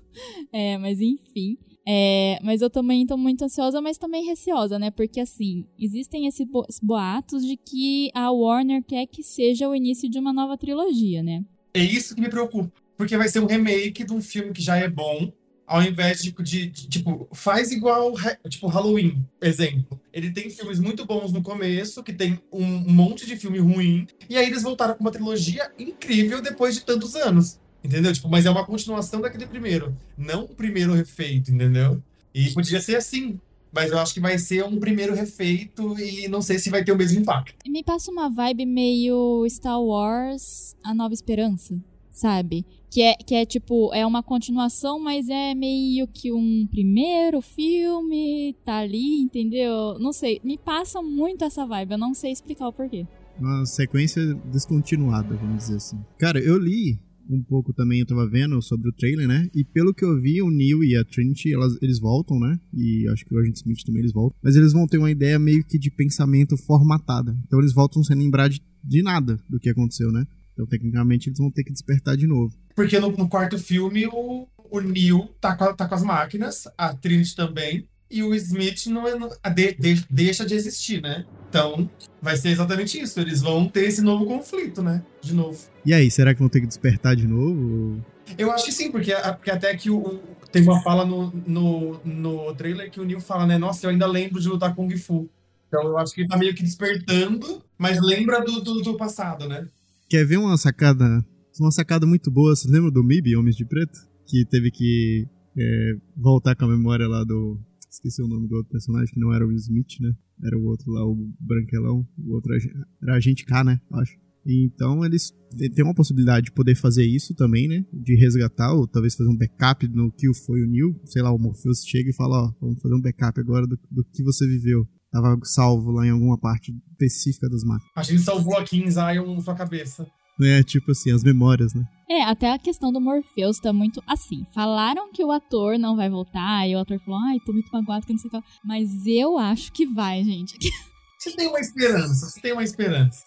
É, mas enfim. É, mas eu também tô muito ansiosa, mas também receosa, né? Porque, assim, existem esses boatos de que a Warner quer que seja o início de uma nova trilogia, né? É isso que me preocupa. Porque vai ser um remake de um filme que já é bom, ao invés de, de, de, tipo, faz igual, tipo, Halloween, exemplo. Ele tem filmes muito bons no começo, que tem um monte de filme ruim, e aí eles voltaram com uma trilogia incrível depois de tantos anos. Entendeu? Tipo, mas é uma continuação daquele primeiro. Não o primeiro refeito, entendeu? E podia ser assim. Mas eu acho que vai ser um primeiro refeito e não sei se vai ter o mesmo impacto. Me passa uma vibe meio Star Wars A Nova Esperança, sabe? Que é, que é tipo, é uma continuação, mas é meio que um primeiro filme, tá ali, entendeu? Não sei, me passa muito essa vibe, eu não sei explicar o porquê. Uma sequência descontinuada, vamos dizer assim. Cara, eu li um pouco também, eu tava vendo sobre o trailer, né? E pelo que eu vi, o Neil e a Trinity, elas, eles voltam, né? E acho que o Agent Smith também eles voltam. Mas eles vão ter uma ideia meio que de pensamento formatada. Então eles voltam sem lembrar de, de nada do que aconteceu, né? Então, tecnicamente, eles vão ter que despertar de novo. Porque no, no quarto filme, o, o Neil tá com, tá com as máquinas, a Trinity também, e o Smith não, é, de, de, deixa de existir, né? Então, vai ser exatamente isso. Eles vão ter esse novo conflito, né? De novo. E aí, será que vão ter que despertar de novo? Eu acho que sim, porque, porque até que o, tem uma fala no, no, no trailer que o Neil fala, né? Nossa, eu ainda lembro de lutar Kung Fu. Então eu acho que ele tá meio que despertando, mas lembra do, do, do passado, né? Quer ver uma sacada? Uma sacada muito boa. Você lembra do MIB, Homens de Preto? Que teve que é, voltar com a memória lá do. Esqueci o nome do outro personagem, que não era o Smith, né? Era o outro lá, o branquelão. O outro era Agente K, né? Acho. Então eles têm uma possibilidade de poder fazer isso também, né? De resgatar, ou talvez fazer um backup no que foi o Neil. Sei lá, o Morpheus chega e fala, ó, vamos fazer um backup agora do, do que você viveu. Tava salvo lá em alguma parte específica das máquinas. A gente salvou aqui em Zion na sua cabeça. É, tipo assim, as memórias, né? É, até a questão do Morpheus tá muito assim. Falaram que o ator não vai voltar, e o ator falou, ai, tô muito magoado que não sei o que. Mas eu acho que vai, gente. Você tem uma esperança, você tem uma esperança.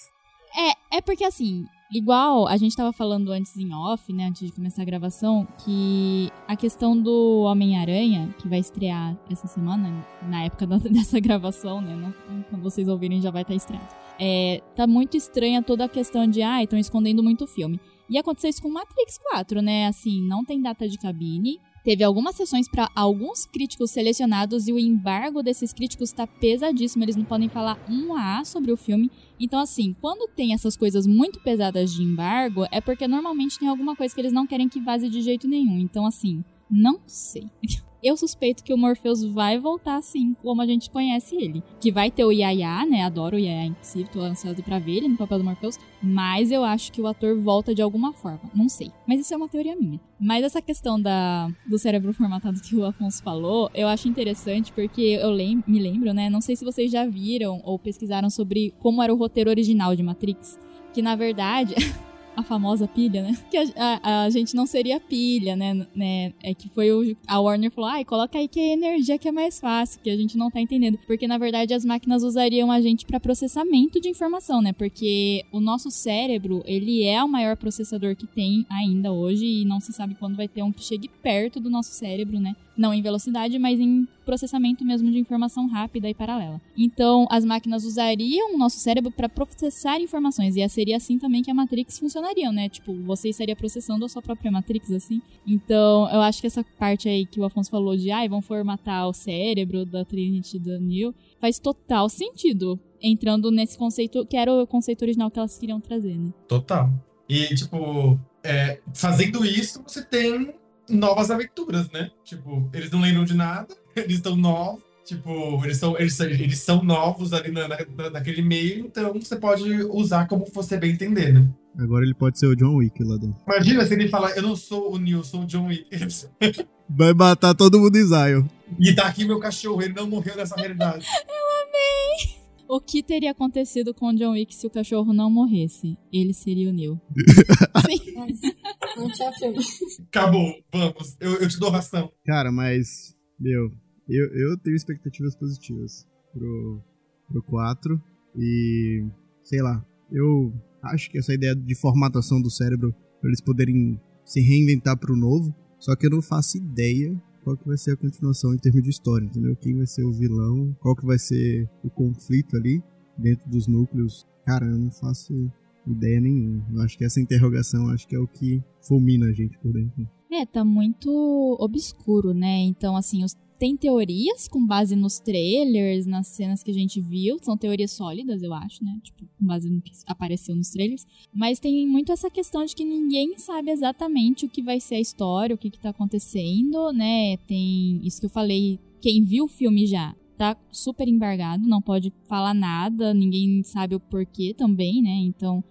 É, é porque assim, igual a gente tava falando antes em off, né, antes de começar a gravação, que a questão do Homem-Aranha, que vai estrear essa semana, na época da, dessa gravação, né, não, quando vocês ouvirem já vai estar tá estreado. É, tá muito estranha toda a questão de, ah, estão escondendo muito o filme. E aconteceu isso com Matrix 4, né? Assim, não tem data de cabine. Teve algumas sessões para alguns críticos selecionados e o embargo desses críticos está pesadíssimo. Eles não podem falar um A sobre o filme. Então, assim, quando tem essas coisas muito pesadas de embargo, é porque normalmente tem alguma coisa que eles não querem que vaze de jeito nenhum. Então, assim, não sei. Eu suspeito que o Morpheus vai voltar assim, como a gente conhece ele. Que vai ter o Yaya, né? Adoro o Yaya, inclusive, tô ansiosa pra ver ele no papel do Morpheus. Mas eu acho que o ator volta de alguma forma. Não sei. Mas isso é uma teoria minha. Mas essa questão da, do cérebro formatado que o Afonso falou, eu acho interessante porque eu lem me lembro, né? Não sei se vocês já viram ou pesquisaram sobre como era o roteiro original de Matrix. Que na verdade. a famosa pilha, né? Que a, a, a, gente não seria pilha, né? né? É que foi o. A Warner falou: ai, coloca aí que é energia que é mais fácil, que a gente não tá entendendo. Porque na verdade as máquinas usariam a gente para processamento de informação, né? Porque o nosso cérebro, ele é o maior processador que tem ainda hoje e não se sabe quando vai ter um que chegue perto do nosso cérebro, né? Não em velocidade, mas em processamento mesmo de informação rápida e paralela. Então, as máquinas usariam o nosso cérebro para processar informações, e seria assim também que a Matrix funcionaria, né? Tipo, você estaria processando a sua própria Matrix, assim. Então, eu acho que essa parte aí que o Afonso falou de, ai, ah, vão formatar o cérebro da Trinity da Neo, faz total sentido, entrando nesse conceito, que era o conceito original que elas queriam trazer, né? Total. E, tipo, é, fazendo isso, você tem novas aventuras, né? Tipo, eles não lembram de nada, eles estão novos. Tipo, eles são, eles, eles são novos ali na, na, naquele meio, então você pode usar como você bem entender, né? Agora ele pode ser o John Wick lá dentro. Imagina se ele falar, eu não sou o Neil, sou o John Wick. Vai matar todo mundo em Zion. E tá aqui meu cachorro, ele não morreu nessa realidade. eu amei! O que teria acontecido com o John Wick se o cachorro não morresse? Ele seria o Neil. Sim. Não tinha filme. Acabou, vamos. Eu, eu te dou ração. Cara, mas, meu, eu, eu tenho expectativas positivas pro, pro 4. E, sei lá, eu acho que essa ideia de formatação do cérebro, pra eles poderem se reinventar pro novo, só que eu não faço ideia qual que vai ser a continuação em termos de história, entendeu? Quem vai ser o vilão, qual que vai ser o conflito ali dentro dos núcleos. Cara, eu não faço ideia nenhuma. Eu acho que essa interrogação acho que é o que fulmina a gente por dentro. É, tá muito obscuro, né? Então, assim, os tem teorias com base nos trailers, nas cenas que a gente viu. São teorias sólidas, eu acho, né? Tipo, com base no que apareceu nos trailers. Mas tem muito essa questão de que ninguém sabe exatamente o que vai ser a história, o que, que tá acontecendo, né? Tem isso que eu falei. Quem viu o filme já tá super embargado, não pode falar nada, ninguém sabe o porquê também, né? Então,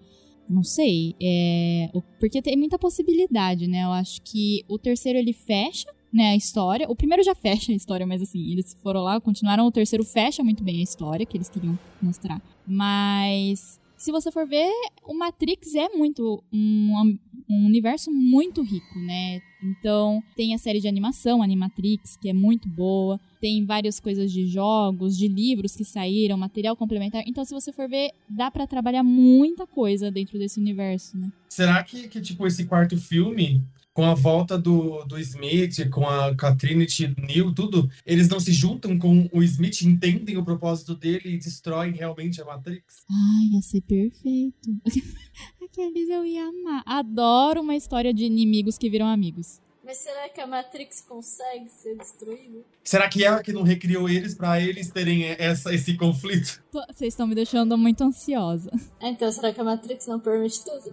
não sei. É... Porque tem muita possibilidade, né? Eu acho que o terceiro ele fecha né, a história. O primeiro já fecha a história, mas assim, eles foram lá, continuaram. O terceiro fecha muito bem a história que eles queriam mostrar. Mas se você for ver, o Matrix é muito um, um, universo muito rico, né? Então, tem a série de animação, Animatrix, que é muito boa. Tem várias coisas de jogos, de livros que saíram, material complementar. Então, se você for ver, dá para trabalhar muita coisa dentro desse universo, né? Será que, que tipo, esse quarto filme com a volta do, do Smith, com a, com a Trinity, Neil, tudo, eles não se juntam com o Smith, entendem o propósito dele e destroem realmente a Matrix? Ai, ia ser perfeito. Aqueles eu ia amar. Adoro uma história de inimigos que viram amigos. Mas será que a Matrix consegue ser destruída? Será que ela que não recriou eles para eles terem essa, esse conflito? Vocês estão me deixando muito ansiosa. Então, será que a Matrix não permite tudo?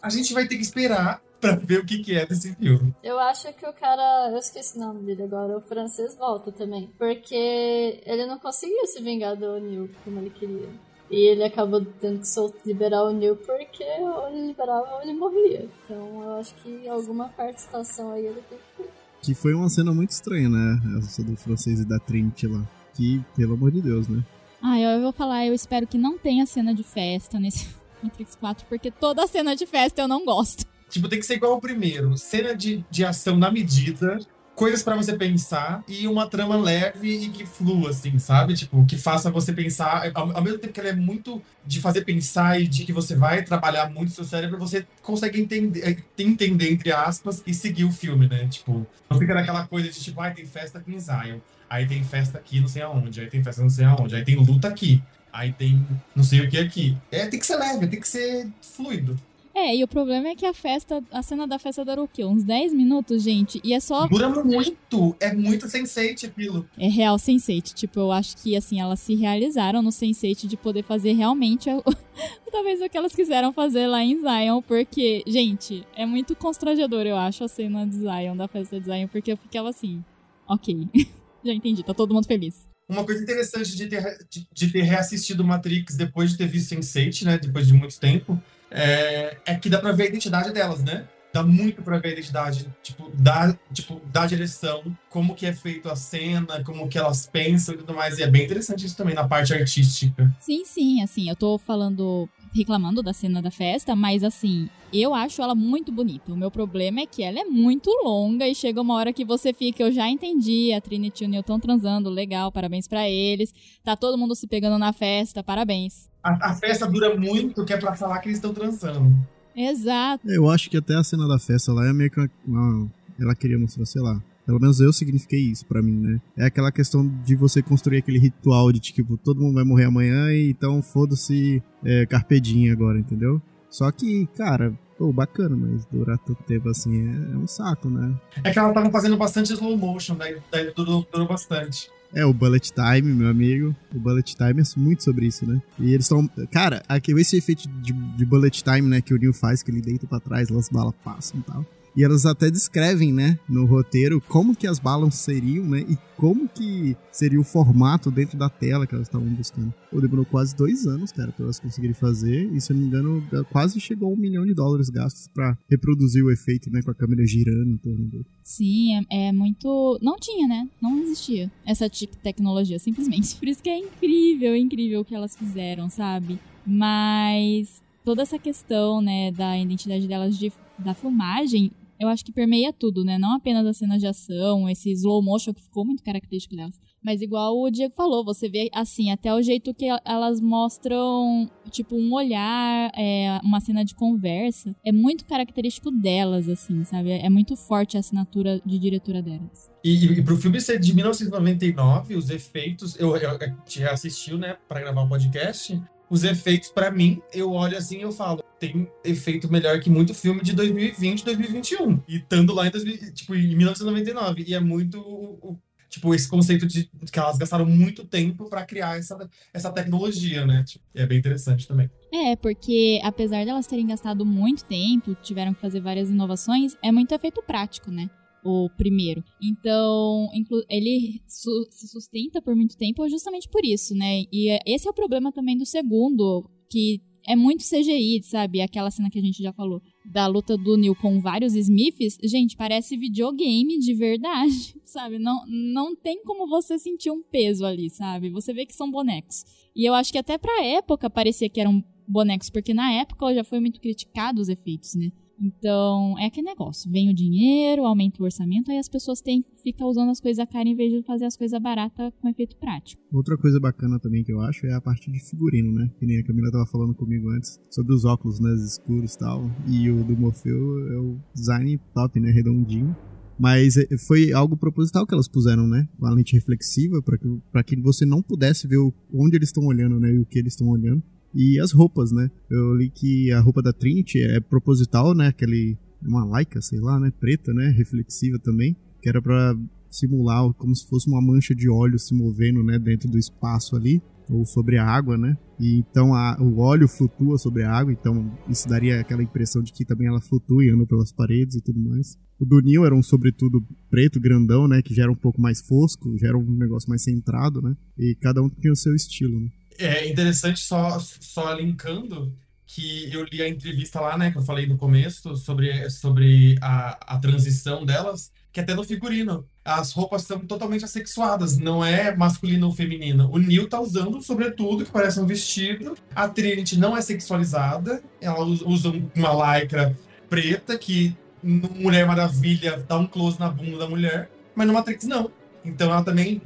A gente vai ter que esperar pra ver o que, que é desse filme. Eu acho que o cara. Eu esqueci o nome dele agora. O francês volta também. Porque ele não conseguiu se vingar do Neil como ele queria. E ele acabou tendo que liberar o Neil porque porque ou ele liberava ou ele morria. Então eu acho que alguma participação aí ele tem que ter. Que foi uma cena muito estranha, né? Essa do francês e da Trinity lá. Que, pelo amor de Deus, né? Ah, eu vou falar, eu espero que não tenha cena de festa nesse Matrix 4, porque toda cena de festa eu não gosto. Tipo, tem que ser igual ao primeiro. Cena de, de ação na medida, coisas para você pensar e uma trama leve e que flua, assim, sabe? Tipo, que faça você pensar. Ao, ao, mesmo tempo que ela é muito de fazer pensar e de que você vai trabalhar muito seu cérebro, você consegue entender, entender entre aspas, e seguir o filme, né? Tipo, não fica naquela coisa de tipo, ai, ah, tem festa aqui em Zion, aí tem festa aqui não sei aonde, aí tem festa não sei aonde, aí tem luta aqui. Aí tem não sei o que aqui. É, tem que ser leve, tem que ser fluido. É, e o problema é que a festa, a cena da festa durou o quê? Uns 10 minutos, gente? E é só. Dura muito! É muito sense aquilo. É real sense Tipo, eu acho que, assim, elas se realizaram no sense de poder fazer realmente. Talvez o que elas quiseram fazer lá em Zion, porque, gente, é muito constrangedor, eu acho, a cena de Zion, da festa de Zion, porque eu ficava assim, ok, já entendi, tá todo mundo feliz. Uma coisa interessante de ter, de, de ter reassistido Matrix depois de ter visto Sense8, né, depois de muito tempo, é, é que dá pra ver a identidade delas, né? Dá muito pra ver a identidade, tipo, da, tipo, da direção, como que é feito a cena, como que elas pensam e tudo mais. E é bem interessante isso também na parte artística. Sim, sim, assim, eu tô falando, reclamando da cena da festa, mas assim, eu acho ela muito bonita. O meu problema é que ela é muito longa e chega uma hora que você fica, eu já entendi, a Trinity e o Neil estão transando, legal, parabéns para eles. Tá todo mundo se pegando na festa, parabéns. A, a festa dura muito, que é pra falar que eles estão transando. Exato. Eu acho que até a cena da festa lá é meio que uma, ela queria mostrar, sei lá, pelo menos eu signifiquei isso para mim, né? É aquela questão de você construir aquele ritual de tipo, todo mundo vai morrer amanhã e então foda-se é, carpedinha agora, entendeu? Só que, cara, pô, bacana, mas durar tanto tempo assim é, é um saco, né? É que ela tava fazendo bastante slow motion, daí, daí durou, durou bastante. É, o Bullet Time, meu amigo. O Bullet Time é muito sobre isso, né? E eles estão. Cara, aqui, esse efeito de, de Bullet Time, né, que o Neil faz, que ele deita pra trás, as balas passam e tal. E elas até descrevem, né, no roteiro, como que as balas seriam, né, e como que seria o formato dentro da tela que elas estavam buscando. Pô, demorou quase dois anos, cara, pra elas conseguirem fazer, e se eu não me engano, quase chegou a um milhão de dólares gastos para reproduzir o efeito, né, com a câmera girando em torno dele. Sim, é, é, muito... Não tinha, né? Não existia essa tecnologia, simplesmente. Por isso que é incrível, incrível o que elas fizeram, sabe? Mas toda essa questão, né, da identidade delas de, da filmagem eu acho que permeia tudo, né? Não apenas as cenas de ação, esse slow motion que ficou muito característico delas. Mas igual o Diego falou, você vê assim, até o jeito que elas mostram, tipo, um olhar, é, uma cena de conversa, é muito característico delas, assim, sabe? É muito forte a assinatura de diretora delas. E, e pro filme ser de 1999, os efeitos, eu, eu, eu já assistiu, né, para gravar um podcast, os efeitos, para mim, eu olho assim e eu falo, tem efeito melhor que muito filme de 2020, 2021. E estando lá em, 2000, tipo, em 1999. E é muito tipo, esse conceito de que elas gastaram muito tempo para criar essa, essa tecnologia, né? Tipo, é bem interessante também. É, porque apesar de elas terem gastado muito tempo, tiveram que fazer várias inovações, é muito efeito prático, né? O primeiro. Então, ele su se sustenta por muito tempo justamente por isso, né? E esse é o problema também do segundo, que é muito CGI, sabe? Aquela cena que a gente já falou da luta do Neil com vários Smiths, gente, parece videogame de verdade, sabe? Não, não tem como você sentir um peso ali, sabe? Você vê que são bonecos. E eu acho que até pra época parecia que eram bonecos, porque na época já foi muito criticado os efeitos, né? Então, é aquele negócio. Vem o dinheiro, aumenta o orçamento, aí as pessoas têm ficar usando as coisas caras em vez de fazer as coisas baratas com efeito prático. Outra coisa bacana também que eu acho é a parte de figurino, né? Que nem a Camila tava falando comigo antes, sobre os óculos, né? escuros e tal. E o do Morfeu é o design top, né? Redondinho. Mas é, foi algo proposital que elas puseram, né? Com a lente reflexiva, para que, que você não pudesse ver onde eles estão olhando, né? E o que eles estão olhando. E as roupas, né? Eu li que a roupa da Trinity é proposital, né? Aquele. Uma laica, sei lá, né? Preta, né? Reflexiva também. Que era para simular como se fosse uma mancha de óleo se movendo, né? Dentro do espaço ali. Ou sobre a água, né? E então a, o óleo flutua sobre a água, então isso daria aquela impressão de que também ela flutua e anda pelas paredes e tudo mais. O do Neil era um sobretudo preto, grandão, né? Que já era um pouco mais fosco, já era um negócio mais centrado, né? E cada um tinha o seu estilo, né? É interessante só, só linkando que eu li a entrevista lá, né, que eu falei no começo, sobre, sobre a, a transição delas, que até no figurino. As roupas são totalmente assexuadas, não é masculino ou feminino. O Neil tá usando, sobretudo, que parece um vestido. A Trinity não é sexualizada, ela usa uma lycra preta, que no Mulher Maravilha dá um close na bunda da mulher, mas no Matrix não. Então ela também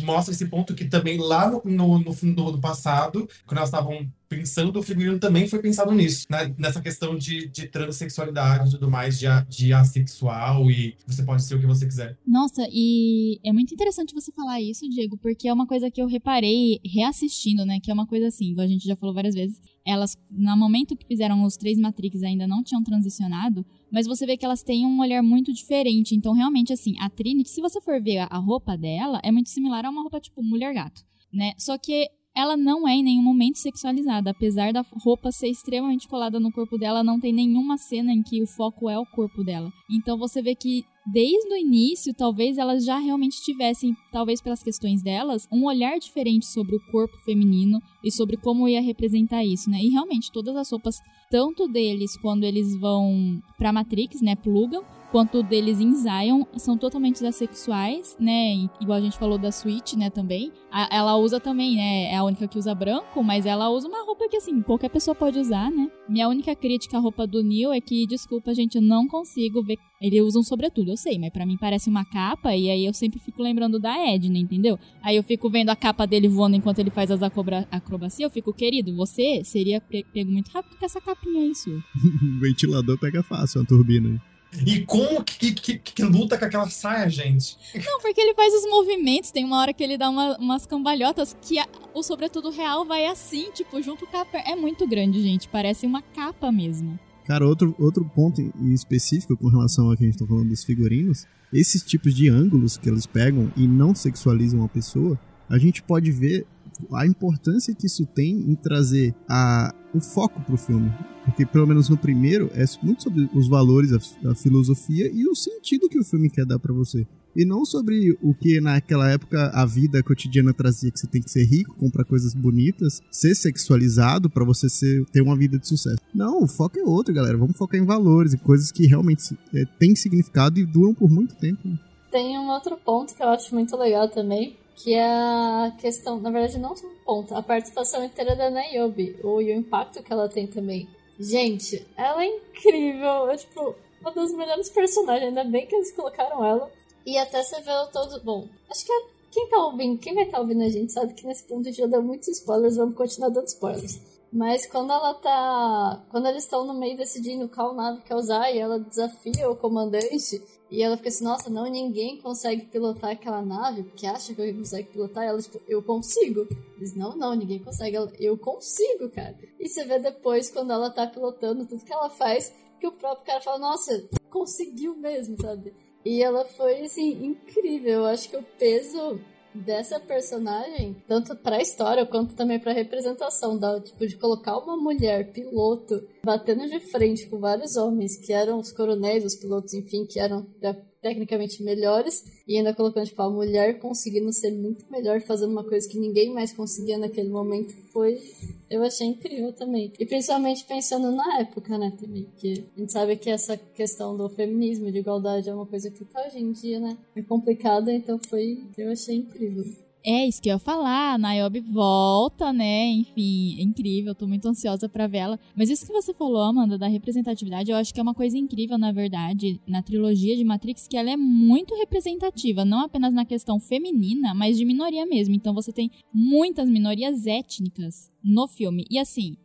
mostra esse ponto que também lá no, no, no, no passado, quando elas estavam pensando, o figurino também foi pensado nisso, né? nessa questão de, de transexualidade e tudo mais, de, de assexual e você pode ser o que você quiser. Nossa, e é muito interessante você falar isso, Diego, porque é uma coisa que eu reparei reassistindo, né? Que é uma coisa assim, a gente já falou várias vezes, elas, no momento que fizeram os três Matrix, ainda não tinham transicionado, mas você vê que elas têm um olhar muito diferente. Então, realmente, assim, a Trinity, se você for ver a roupa dela, é muito similar a uma roupa tipo mulher gato, né? Só que ela não é em nenhum momento sexualizada. Apesar da roupa ser extremamente colada no corpo dela, não tem nenhuma cena em que o foco é o corpo dela. Então você vê que desde o início, talvez elas já realmente tivessem, talvez pelas questões delas, um olhar diferente sobre o corpo feminino e sobre como ia representar isso, né? E realmente todas as roupas, tanto deles quando eles vão pra Matrix, né, plugam, quanto deles em Zion são totalmente assexuais, né? Igual a gente falou da Switch, né, também. A, ela usa também, né? É a única que usa branco, mas ela usa uma roupa que, assim, qualquer pessoa pode usar, né? Minha única crítica à roupa do Neil é que, desculpa, gente, eu não consigo ver. Ele usa um sobretudo, eu sei, mas para mim parece uma capa, e aí eu sempre fico lembrando da Edna, entendeu? Aí eu fico vendo a capa dele voando enquanto ele faz as acrobacias, eu fico, querido, você seria pego muito rápido com essa capinha aí, senhor. o ventilador pega fácil, a turbina. E como que, que, que, luta com aquela saia, gente? Não, porque ele faz os movimentos, tem uma hora que ele dá uma, umas cambalhotas que a, o sobretudo real vai assim, tipo, junto com a perna. É muito grande, gente, parece uma capa mesmo. Cara, outro, outro ponto específico com relação ao que a gente tá falando dos figurinos, esses tipos de ângulos que eles pegam e não sexualizam a pessoa, a gente pode ver a importância que isso tem em trazer a, o foco pro filme. Porque, pelo menos no primeiro, é muito sobre os valores, a, a filosofia e o sentido que o filme quer dar para você. E não sobre o que naquela época a vida cotidiana trazia, que você tem que ser rico, comprar coisas bonitas, ser sexualizado para você ser, ter uma vida de sucesso. Não, o foco é outro, galera. Vamos focar em valores e coisas que realmente é, têm significado e duram por muito tempo. Né? Tem um outro ponto que eu acho muito legal também, que é a questão, na verdade não um ponto, a participação inteira da Niobe, o, e o impacto que ela tem também. Gente, ela é incrível, é tipo uma das melhores personagens, ainda bem que eles colocaram ela. E até você vê todo. Bom, acho que quem tá ouvindo, quem vai estar tá ouvindo a gente sabe que nesse ponto já deu muitos spoilers, vamos continuar dando spoilers. Mas quando ela tá. Quando eles estão no meio decidindo qual nave quer usar e ela desafia o comandante, e ela fica assim, nossa, não, ninguém consegue pilotar aquela nave, porque acha que alguém consegue pilotar. Ela, tipo, eu consigo. Diz, não, não, ninguém consegue. Ela, eu consigo, cara. E você vê depois, quando ela tá pilotando, tudo que ela faz, que o próprio cara fala, nossa, conseguiu mesmo, sabe? E ela foi, assim, incrível. Eu acho que o peso dessa personagem, tanto para a história quanto também para a representação, da, tipo, de colocar uma mulher piloto batendo de frente com vários homens que eram os coronéis, os pilotos, enfim, que eram tecnicamente melhores e ainda colocando tipo a mulher conseguindo ser muito melhor fazendo uma coisa que ninguém mais conseguia naquele momento foi eu achei incrível também. E principalmente pensando na época né também que a gente sabe que essa questão do feminismo de igualdade é uma coisa que tá hoje em dia né é complicada então foi eu achei incrível é isso que eu ia falar, a Niobe volta, né? Enfim, é incrível, tô muito ansiosa para vê-la. Mas isso que você falou, Amanda, da representatividade, eu acho que é uma coisa incrível, na verdade, na trilogia de Matrix, que ela é muito representativa, não apenas na questão feminina, mas de minoria mesmo. Então você tem muitas minorias étnicas no filme. E assim,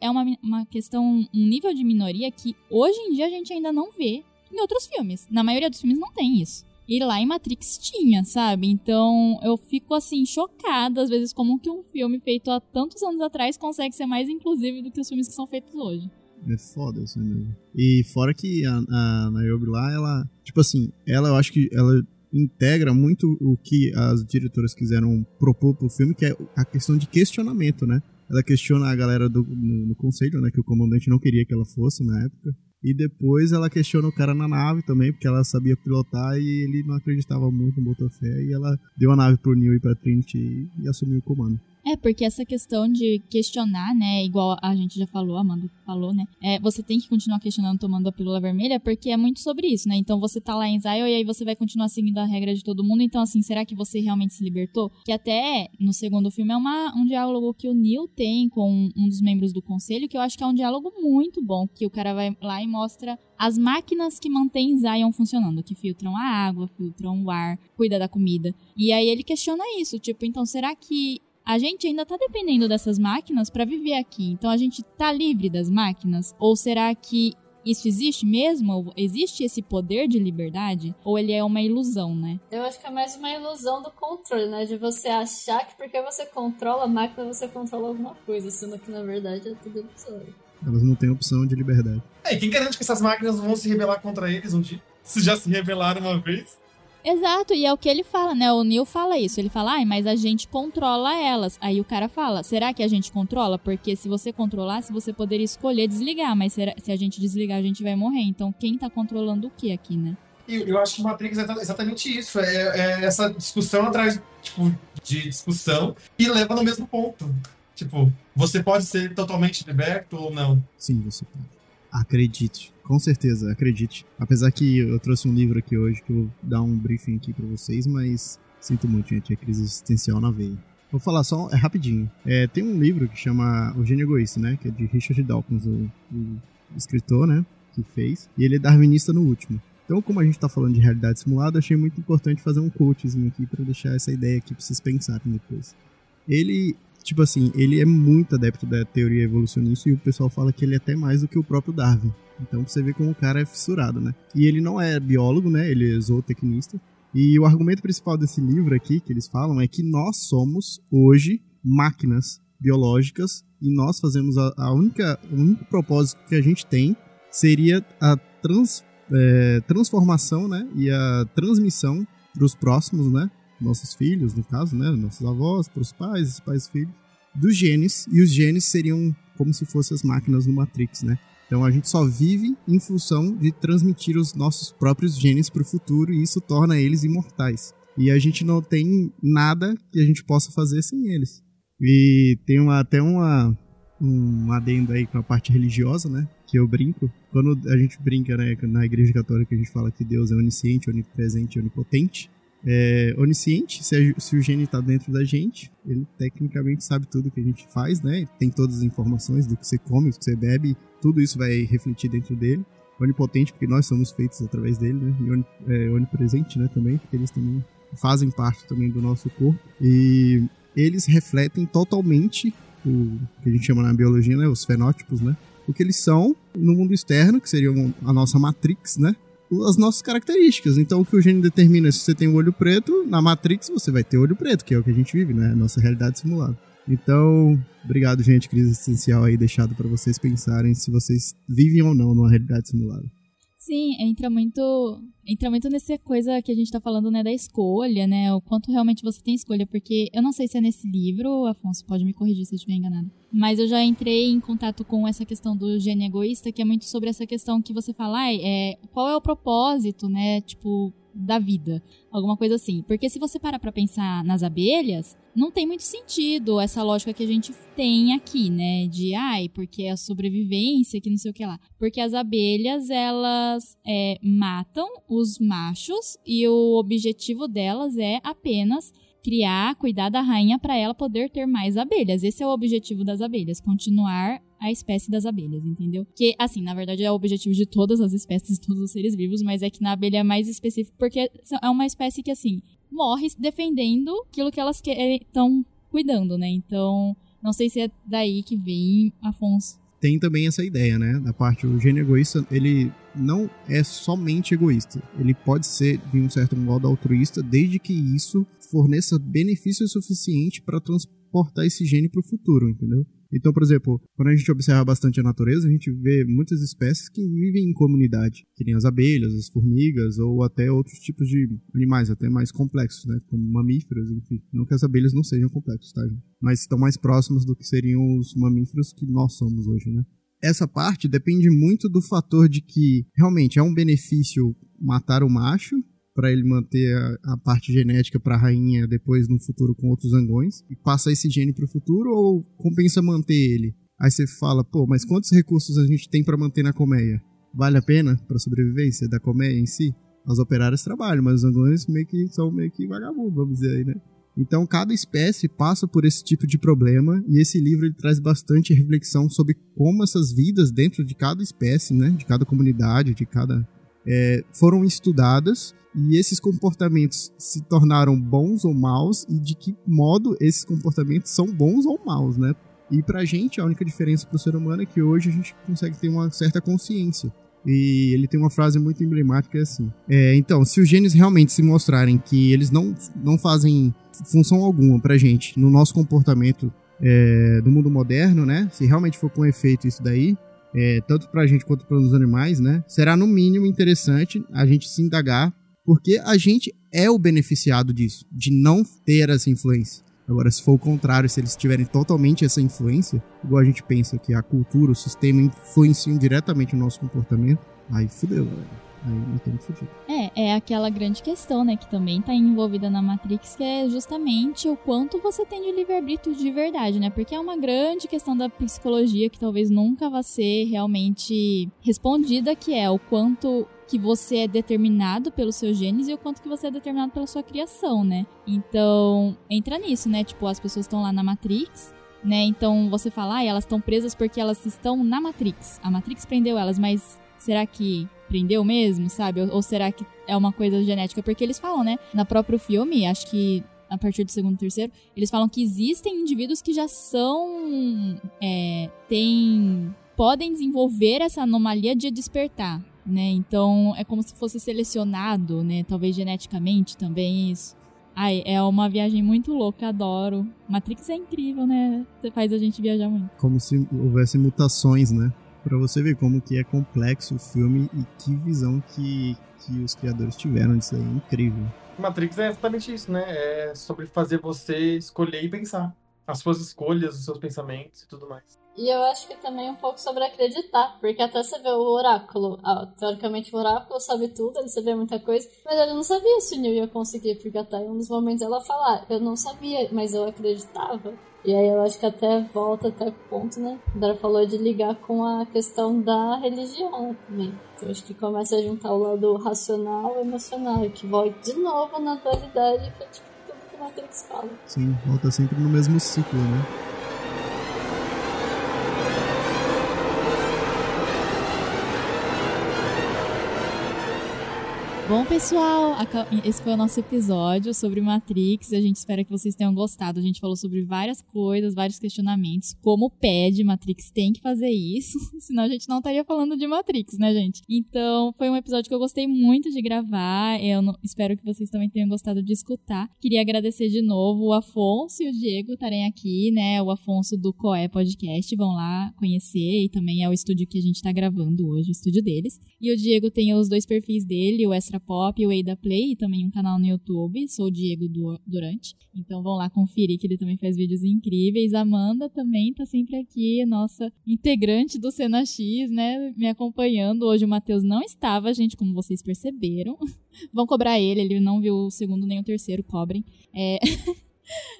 é uma, uma questão, um nível de minoria que hoje em dia a gente ainda não vê em outros filmes. Na maioria dos filmes não tem isso. E lá em Matrix tinha, sabe? Então eu fico assim, chocada, às vezes, como que um filme feito há tantos anos atrás consegue ser mais inclusivo do que os filmes que são feitos hoje. É foda isso mesmo. E fora que a, a lá, ela. Tipo assim, ela eu acho que ela integra muito o que as diretoras quiseram propor pro filme, que é a questão de questionamento, né? Ela questiona a galera do, no, no conselho, né? Que o comandante não queria que ela fosse na época. E depois ela questiona o cara na nave também, porque ela sabia pilotar e ele não acreditava muito no Botafé. E ela deu a nave pro Neil e pra Trinity e, assumiu o comando. É, porque essa questão de questionar, né, igual a gente já falou, a Amanda falou, né, é, você tem que continuar questionando tomando a pílula vermelha, porque é muito sobre isso, né, então você tá lá em Zion e aí você vai continuar seguindo a regra de todo mundo, então assim, será que você realmente se libertou? Que até no segundo filme é uma, um diálogo que o Neil tem com um dos membros do conselho, que eu acho que é um diálogo muito bom, que o cara vai lá e mostra as máquinas que mantêm Zion funcionando, que filtram a água, filtram o ar, cuida da comida. E aí ele questiona isso, tipo, então será que a gente ainda está dependendo dessas máquinas para viver aqui. Então a gente está livre das máquinas? Ou será que isso existe mesmo? Existe esse poder de liberdade? Ou ele é uma ilusão, né? Eu acho que é mais uma ilusão do controle, né? De você achar que porque você controla a máquina, você controla alguma coisa, sendo que na verdade é tudo ilusório. Elas não têm opção de liberdade. É, e quem garante que essas máquinas vão se rebelar contra eles um dia? Se já se rebelaram uma vez? Exato, e é o que ele fala, né? O Neil fala isso. Ele fala, ai, mas a gente controla elas. Aí o cara fala, será que a gente controla? Porque se você controlasse, você poderia escolher desligar, mas se a gente desligar, a gente vai morrer. Então quem tá controlando o que aqui, né? Eu, eu acho que Matrix é exatamente isso. É, é essa discussão atrás tipo, de discussão e leva no mesmo ponto. Tipo, você pode ser totalmente liberto ou não? Sim, você pode. Acredite, com certeza, acredite. Apesar que eu trouxe um livro aqui hoje que eu vou dar um briefing aqui para vocês, mas sinto muito, gente, é crise existencial na veia. Vou falar só é rapidinho. É, tem um livro que chama O Gênio Egoísta, né? Que é de Richard Dawkins, o, o escritor, né? Que fez. E ele é darwinista no último. Então, como a gente está falando de realidade simulada, achei muito importante fazer um coachzinho aqui para deixar essa ideia aqui para vocês pensarem depois. Ele tipo assim, ele é muito adepto da teoria evolucionista e o pessoal fala que ele é até mais do que o próprio Darwin. Então você vê como o cara é fissurado, né? E ele não é biólogo, né? Ele é zootecnista. E o argumento principal desse livro aqui, que eles falam, é que nós somos, hoje, máquinas biológicas e nós fazemos a, a única, o único propósito que a gente tem seria a trans, é, transformação, né? E a transmissão para os próximos, né? Nossos filhos, no caso, né, nossos avós, para os pais, os pais filhos, dos genes, e os genes seriam como se fossem as máquinas no Matrix, né? Então a gente só vive em função de transmitir os nossos próprios genes para o futuro e isso torna eles imortais. E a gente não tem nada que a gente possa fazer sem eles. E tem uma, até uma, um adendo aí com a parte religiosa, né? Que eu brinco. Quando a gente brinca, né, na igreja católica, a gente fala que Deus é onisciente, onipresente onipotente é, onisciente, se, a, se o gene está dentro da gente, ele tecnicamente sabe tudo que a gente faz, né? Tem todas as informações do que você come, do que você bebe, tudo isso vai refletir dentro dele. Onipotente, porque nós somos feitos através dele, né? E on, é, onipresente, né? Também, porque eles também fazem parte também do nosso corpo. E eles refletem totalmente o que a gente chama na biologia, né? Os fenótipos, né? O que eles são no mundo externo, que seria a nossa matrix, né? As nossas características. Então, o que o gene determina se você tem o olho preto, na Matrix você vai ter olho preto, que é o que a gente vive, né? Nossa realidade simulada. Então, obrigado, gente. Crise existencial aí deixado para vocês pensarem se vocês vivem ou não numa realidade simulada. Sim, entra muito, entra muito nessa coisa que a gente tá falando, né, da escolha, né, o quanto realmente você tem escolha, porque eu não sei se é nesse livro, Afonso pode me corrigir se eu estiver enganado, mas eu já entrei em contato com essa questão do gene egoísta, que é muito sobre essa questão que você fala, é, qual é o propósito, né, tipo, da vida, alguma coisa assim. Porque se você parar para pensar nas abelhas, não tem muito sentido essa lógica que a gente tem aqui, né? De ai, porque é a sobrevivência, que não sei o que lá. Porque as abelhas, elas é, matam os machos e o objetivo delas é apenas criar, cuidar da rainha para ela poder ter mais abelhas. Esse é o objetivo das abelhas, continuar a espécie das abelhas, entendeu? Que, assim, na verdade é o objetivo de todas as espécies, de todos os seres vivos, mas é que na abelha é mais específico porque é uma espécie que, assim, morre defendendo aquilo que elas estão cuidando, né? Então, não sei se é daí que vem Afonso. Tem também essa ideia, né? Da parte, o gênio egoísta, ele não é somente egoísta. Ele pode ser, de um certo modo, altruísta, desde que isso forneça benefício suficiente para transportar esse gene para o futuro, entendeu? Então, por exemplo, quando a gente observa bastante a natureza, a gente vê muitas espécies que vivem em comunidade, que nem as abelhas, as formigas ou até outros tipos de animais, até mais complexos, né? Como mamíferos, enfim. Não que as abelhas não sejam complexos, tá, gente? Mas estão mais próximos do que seriam os mamíferos que nós somos hoje, né? Essa parte depende muito do fator de que realmente é um benefício matar o macho para ele manter a, a parte genética para a rainha depois no futuro com outros zangões e passa esse gene para o futuro ou compensa manter ele? Aí você fala, pô, mas quantos recursos a gente tem para manter na colmeia? Vale a pena para sobrevivência da colmeia em si? As operárias trabalham, mas os zangões meio que são meio que vagabundos, vamos dizer aí, né? Então, cada espécie passa por esse tipo de problema e esse livro ele traz bastante reflexão sobre como essas vidas dentro de cada espécie, né, de cada comunidade, de cada é, foram estudadas e esses comportamentos se tornaram bons ou maus e de que modo esses comportamentos são bons ou maus, né? E pra gente a única diferença pro ser humano é que hoje a gente consegue ter uma certa consciência. E ele tem uma frase muito emblemática assim: é, então, se os genes realmente se mostrarem que eles não, não fazem função alguma pra gente no nosso comportamento é, do mundo moderno, né? Se realmente for com efeito isso daí, é, tanto pra gente quanto para os animais, né? Será no mínimo interessante a gente se indagar, porque a gente é o beneficiado disso, de não ter essa influência. Agora, se for o contrário, se eles tiverem totalmente essa influência, igual a gente pensa que a cultura, o sistema influenciam diretamente o nosso comportamento, aí fudeu, galera. Aí tem fudido. É, é aquela grande questão, né, que também tá envolvida na Matrix, que é justamente o quanto você tem de livre-arbítrio de verdade, né? Porque é uma grande questão da psicologia que talvez nunca vá ser realmente respondida, que é o quanto que você é determinado pelos seus genes e o quanto que você é determinado pela sua criação, né? Então, entra nisso, né? Tipo, as pessoas estão lá na Matrix, né? Então você fala, ah, elas estão presas porque elas estão na Matrix. A Matrix prendeu elas, mas será que prendeu mesmo, sabe? Ou, ou, será que é uma coisa genética? Porque eles falam, né? Na próprio filme, acho que a partir do segundo terceiro, eles falam que existem indivíduos que já são. É, tem, podem desenvolver essa anomalia de despertar, né? Então é como se fosse selecionado, né? Talvez geneticamente também isso. Ai, é uma viagem muito louca, adoro. Matrix é incrível, né? Faz a gente viajar muito. Como se houvesse mutações, né? Para você ver como que é complexo o filme e que visão que, que os criadores tiveram disso aí. É incrível. Matrix é exatamente isso, né? É sobre fazer você escolher e pensar. As suas escolhas, os seus pensamentos e tudo mais. E eu acho que também um pouco sobre acreditar, porque até você vê o oráculo, ah, teoricamente o oráculo sabe tudo, ele sabia muita coisa, mas ele não sabia se o Neil ia conseguir, porque até em um dos momentos ela fala, eu não sabia, mas eu acreditava. E aí eu acho que até volta até o ponto, né? Dara falou de ligar com a questão da religião também. Então acho que começa a juntar o lado racional e emocional, que volta de novo na dualidade, que é tipo tudo que Matrix fala. Sim, volta sempre no mesmo ciclo, né? Bom, pessoal, esse foi o nosso episódio sobre Matrix. A gente espera que vocês tenham gostado. A gente falou sobre várias coisas, vários questionamentos. Como pede, Matrix tem que fazer isso, senão a gente não estaria falando de Matrix, né, gente? Então, foi um episódio que eu gostei muito de gravar. Eu espero que vocês também tenham gostado de escutar. Queria agradecer de novo o Afonso e o Diego estarem aqui, né? O Afonso do Coé Podcast. Vão lá conhecer e também é o estúdio que a gente está gravando hoje, o estúdio deles. E o Diego tem os dois perfis dele, o Extra Pop e o Ada Play, e também um canal no YouTube. Sou o Diego Durante. Então vão lá conferir que ele também faz vídeos incríveis. Amanda também tá sempre aqui, nossa integrante do Cena X, né? Me acompanhando. Hoje o Matheus não estava, gente, como vocês perceberam. Vão cobrar ele, ele não viu o segundo nem o terceiro, cobrem. É.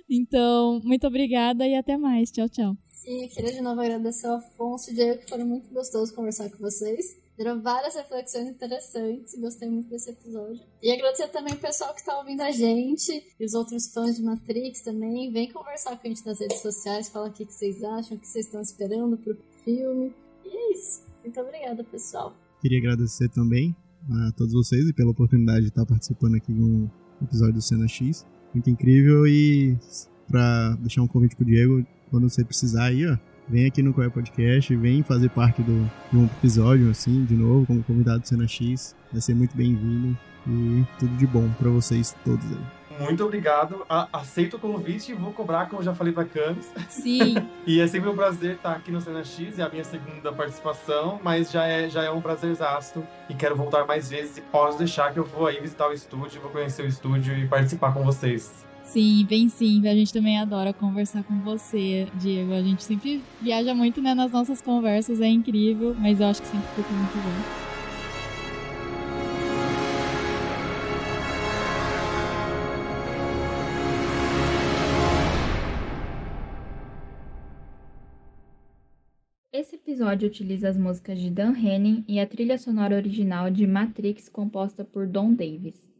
então, muito obrigada e até mais. Tchau, tchau. Sim, queria de novo agradecer ao Afonso e Diego, que foram muito gostoso conversar com vocês. Deram várias reflexões interessantes, gostei muito desse episódio. E agradecer também o pessoal que está ouvindo a gente e os outros fãs de Matrix também. Vem conversar com a gente nas redes sociais, fala o que, vocês acham, o que vocês estão esperando pro filme. E é isso. Muito obrigada, pessoal. Queria agradecer também a todos vocês e pela oportunidade de estar participando aqui no episódio do Cena X. Muito incrível e para deixar um convite pro Diego, quando você precisar aí, ó, vem aqui no Qual é Podcast, vem fazer parte do, de um episódio, assim, de novo, como convidado do Cena X. Vai ser muito bem-vindo e tudo de bom para vocês todos aí. Muito obrigado. A aceito o convite e vou cobrar, como eu já falei pra Camis. Sim. e é sempre um prazer estar aqui no Cena X, é a minha segunda participação, mas já é, já é um prazerzaço e quero voltar mais vezes. E posso deixar que eu vou aí visitar o estúdio, vou conhecer o estúdio e participar com vocês. Sim, bem sim. A gente também adora conversar com você, Diego. A gente sempre viaja muito né, nas nossas conversas, é incrível, mas eu acho que sempre fica muito bom. Episódio utiliza as músicas de Dan Henning e a trilha sonora original de Matrix composta por Don Davis.